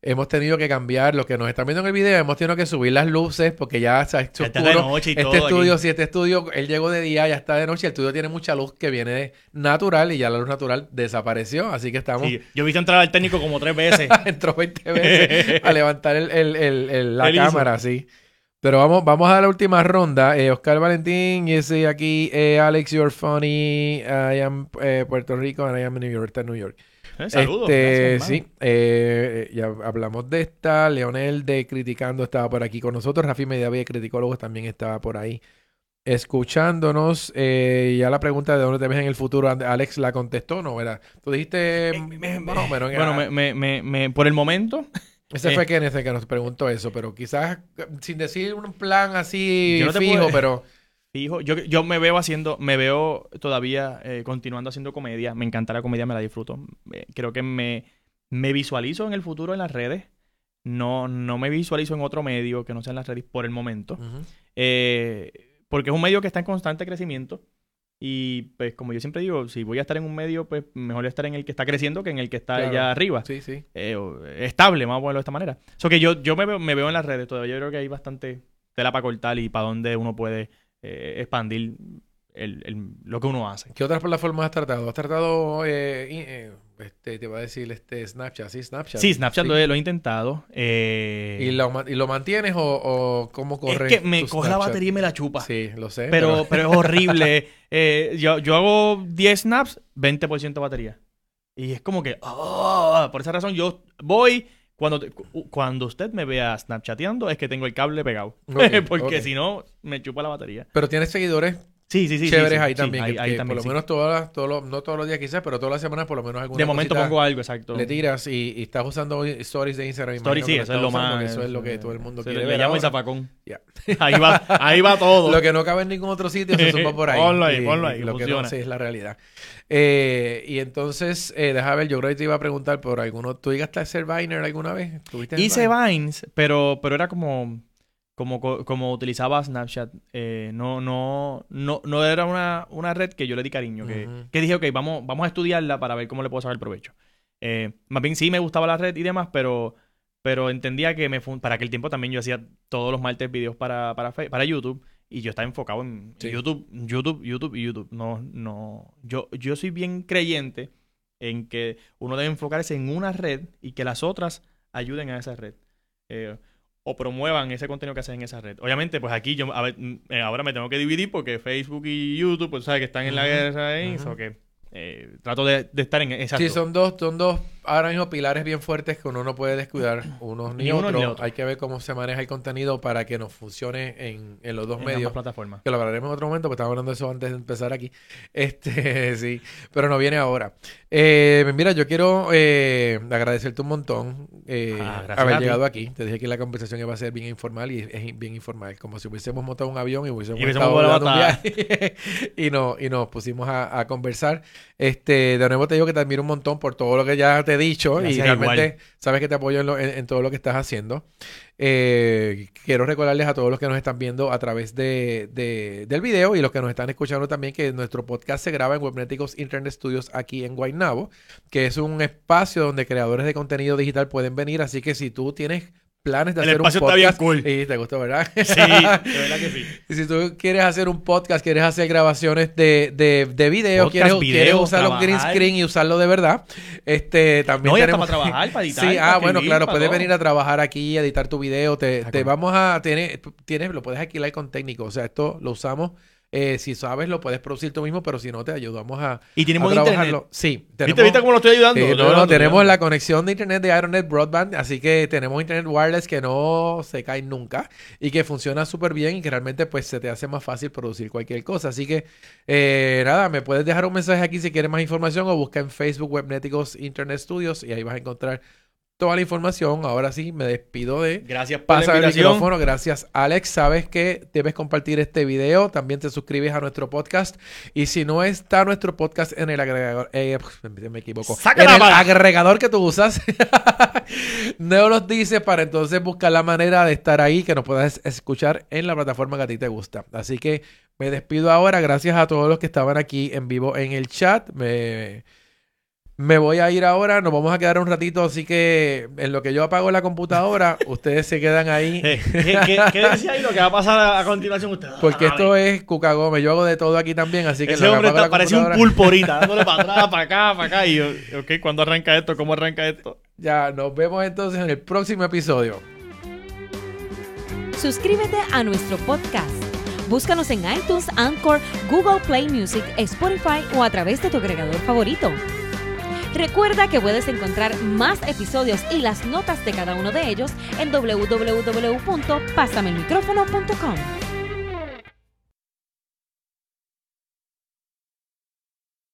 hemos tenido que cambiar. Los que nos están viendo en el video, hemos tenido que subir las luces porque ya está hecho oscuro. este estudio, si este estudio, él llegó de día, ya está de noche. El estudio tiene mucha luz que viene natural y ya la luz natural desapareció. Así que estamos. Sí, yo he visto entrar al técnico como tres veces. Entró 20 veces a levantar el, la cámara, sí. Pero vamos, vamos a la última ronda. Eh, Oscar Valentín, y ese aquí, eh, Alex, you're funny. I am eh, Puerto Rico and I am New York, New York. saludos. Este, sí, ya hablamos de esta. Leonel de Criticando estaba por aquí con nosotros. Rafi Mediavía, criticólogos, también estaba por ahí escuchándonos. ya la pregunta de dónde te ves en el futuro, Alex la contestó, ¿no? ¿Verdad? Tú dijiste bueno, me, por el momento ese fue quien que nos preguntó eso, pero quizás sin decir un plan así fijo, pero... Fijo, yo, yo me veo haciendo, me veo todavía eh, continuando haciendo comedia. Me encanta la comedia, me la disfruto. Eh, creo que me, me visualizo en el futuro en las redes. No, no me visualizo en otro medio que no sea en las redes por el momento. Eh, porque es un medio que está en constante crecimiento. Y pues como yo siempre digo, si voy a estar en un medio, pues mejor estar en el que está creciendo que en el que está allá arriba. Sí, sí. Eh, estable, vamos a ponerlo de esta manera. O que yo, yo me, veo, me veo en las redes todavía. Yo creo que hay bastante tela para cortar y para dónde uno puede eh, expandir el, lo que uno hace. ¿Qué otras plataformas has tratado? ¿Has tratado, eh, eh, este, te voy a decir, este, Snapchat? Sí, Snapchat. Sí, Snapchat Lo, he, intentado. Eh, ¿Y, lo, ¿Y, lo, mantienes o, cómo corre? Es que me coge la batería y me la chupa. Sí, lo sé. Pero, pero... es horrible. yo, yo hago 10 snaps, 20% de batería. Y es como que, oh, por esa razón yo voy... Cuando, cuando usted me vea snapchateando es que tengo el cable pegado. Porque si no, me chupa la batería. Pero tienes seguidores Sí, sí, sí. Chéveres ahí también. ahí, también, por lo menos todas todos no todos los días quizás, pero todas las semanas por lo menos alguna De momento pongo algo, exacto. Le tiras y, y estás usando stories de Instagram. Stories sí, eso es lo más. Eso es lo que todo el mundo quiere le, llamo el zapacón. Ahí va, ahí va todo. lo que no cabe en ningún otro sitio se suma por ahí. ponlo ahí, ponlo ahí. lo que no sé es la realidad. Eh, y entonces, eh, déjame ver, yo creo que te iba a preguntar por alguno. ¿Tú llegaste a hacer Viner alguna vez? Hice Vines, pero, pero era como como, como utilizaba Snapchat, eh, no, no, no, no era una, una, red que yo le di cariño. Que, que, dije, ok, vamos, vamos a estudiarla para ver cómo le puedo sacar provecho. Eh, más bien sí me gustaba la red y demás, pero, pero entendía que me para aquel tiempo también yo hacía todos los martes videos para, para, para YouTube y yo estaba enfocado en YouTube, YouTube, YouTube y YouTube. No, no. Yo, yo soy bien creyente en que uno debe enfocarse en una red y que las otras ayuden a esa red. Eh, o promuevan ese contenido que hacen en esa red. Obviamente, pues aquí yo mm, eh, ahora me tengo que dividir porque Facebook y YouTube, pues sabes que están en la guerra ahí, que eh, trato de, estar en esa. Sí, son dos, son dos ahora mismo pilares bien fuertes que uno no puede descuidar, unos ni, otros. Hay que ver cómo se maneja el contenido para que nos funcione en, en los dos medios. plataformas. Que lo hablaremos en otro momento, porque estaba hablando de eso antes de empezar aquí. Este, sí, pero no viene ahora. Eh, mira, yo quiero eh, agradecerte un montón eh, ah, haber llegado aquí. Te dije que la conversación iba a ser bien informal y es bien informal, como si hubiésemos montado un avión y hubiésemos, y estado un viaje y, no, y nos pusimos a, a conversar. Este, de nuevo te digo que te admiro un montón por todo lo que ya te dicho y realmente sabes que te apoyo en, todo lo que estás haciendo. Eh, quiero recordarles a todos los que nos están viendo a través de, del video y los que nos están escuchando también que nuestro podcast se graba en Webneticos Internet Studios aquí en Guaynabo, que es un espacio donde creadores de contenido digital pueden venir. Así que si tú tienes planes de hacer un podcast. Está bien cool. Y te gustó, ¿verdad? Sí, de verdad que sí. Y si tú quieres hacer un podcast, quieres hacer grabaciones de, de, de video, quieres, quieres, usar un green screen y usarlo de verdad, este también no, tenemos... para trabajar, para editar. Sí, ah, bueno, claro, puedes venir a trabajar aquí, editar tu video, te, te vamos a tener, tienes, lo puedes alquilar con técnico, o sea, esto lo usamos eh, si sabes, lo puedes producir tú mismo, pero si no, te ayudamos a, ¿Y tenemos trabajarlo. Sí. Tenemos, ¿Viste, cómo lo estoy ayudando? no, no, tenemos la conexión de internet de Ironet Broadband, así que tenemos internet wireless que no se cae nunca y que funciona súper bien y que realmente pues se te hace más fácil producir cualquier cosa. Así que, eh, nada, me puedes dejar un mensaje aquí si quieres más información o busca en Facebook Webneticos Internet Studios y ahí vas a encontrar toda la información. Ahora sí, me despido de Gracias por pasar el micrófono. Gracias, Alex. Sabes que debes compartir este video. También te suscribes a nuestro podcast. Y si no está nuestro podcast en el agregador, eh, me equivoco, en el agregador que tú usas, no los dices para entonces buscar la manera de estar ahí, que nos puedas escuchar en la plataforma que a ti te gusta. Así que me despido ahora. Gracias a todos los que estaban aquí en vivo en el chat. Me me voy a ir ahora, nos vamos a quedar un ratito, así que en lo que yo apago la computadora, ustedes se quedan ahí. ¿Qué, qué, decía ahí lo que va a pasar a, continuación ustedes? Porque esto es Cuca Gómez, yo hago de todo aquí también, así que... Ese hombre está, parece un pulpo ahorita, dándole para atrás, para acá, para acá, y yo, ok, ¿cuándo arranca esto? ¿Cómo arranca esto? Ya, nos vemos entonces en el próximo episodio. Suscríbete a nuestro podcast. Búscanos en iTunes, Anchor, Google Play Music, Spotify o a través de tu agregador favorito. Recuerda que puedes encontrar más episodios y las notas de cada uno de ellos en www.pasamelmicrófono.com.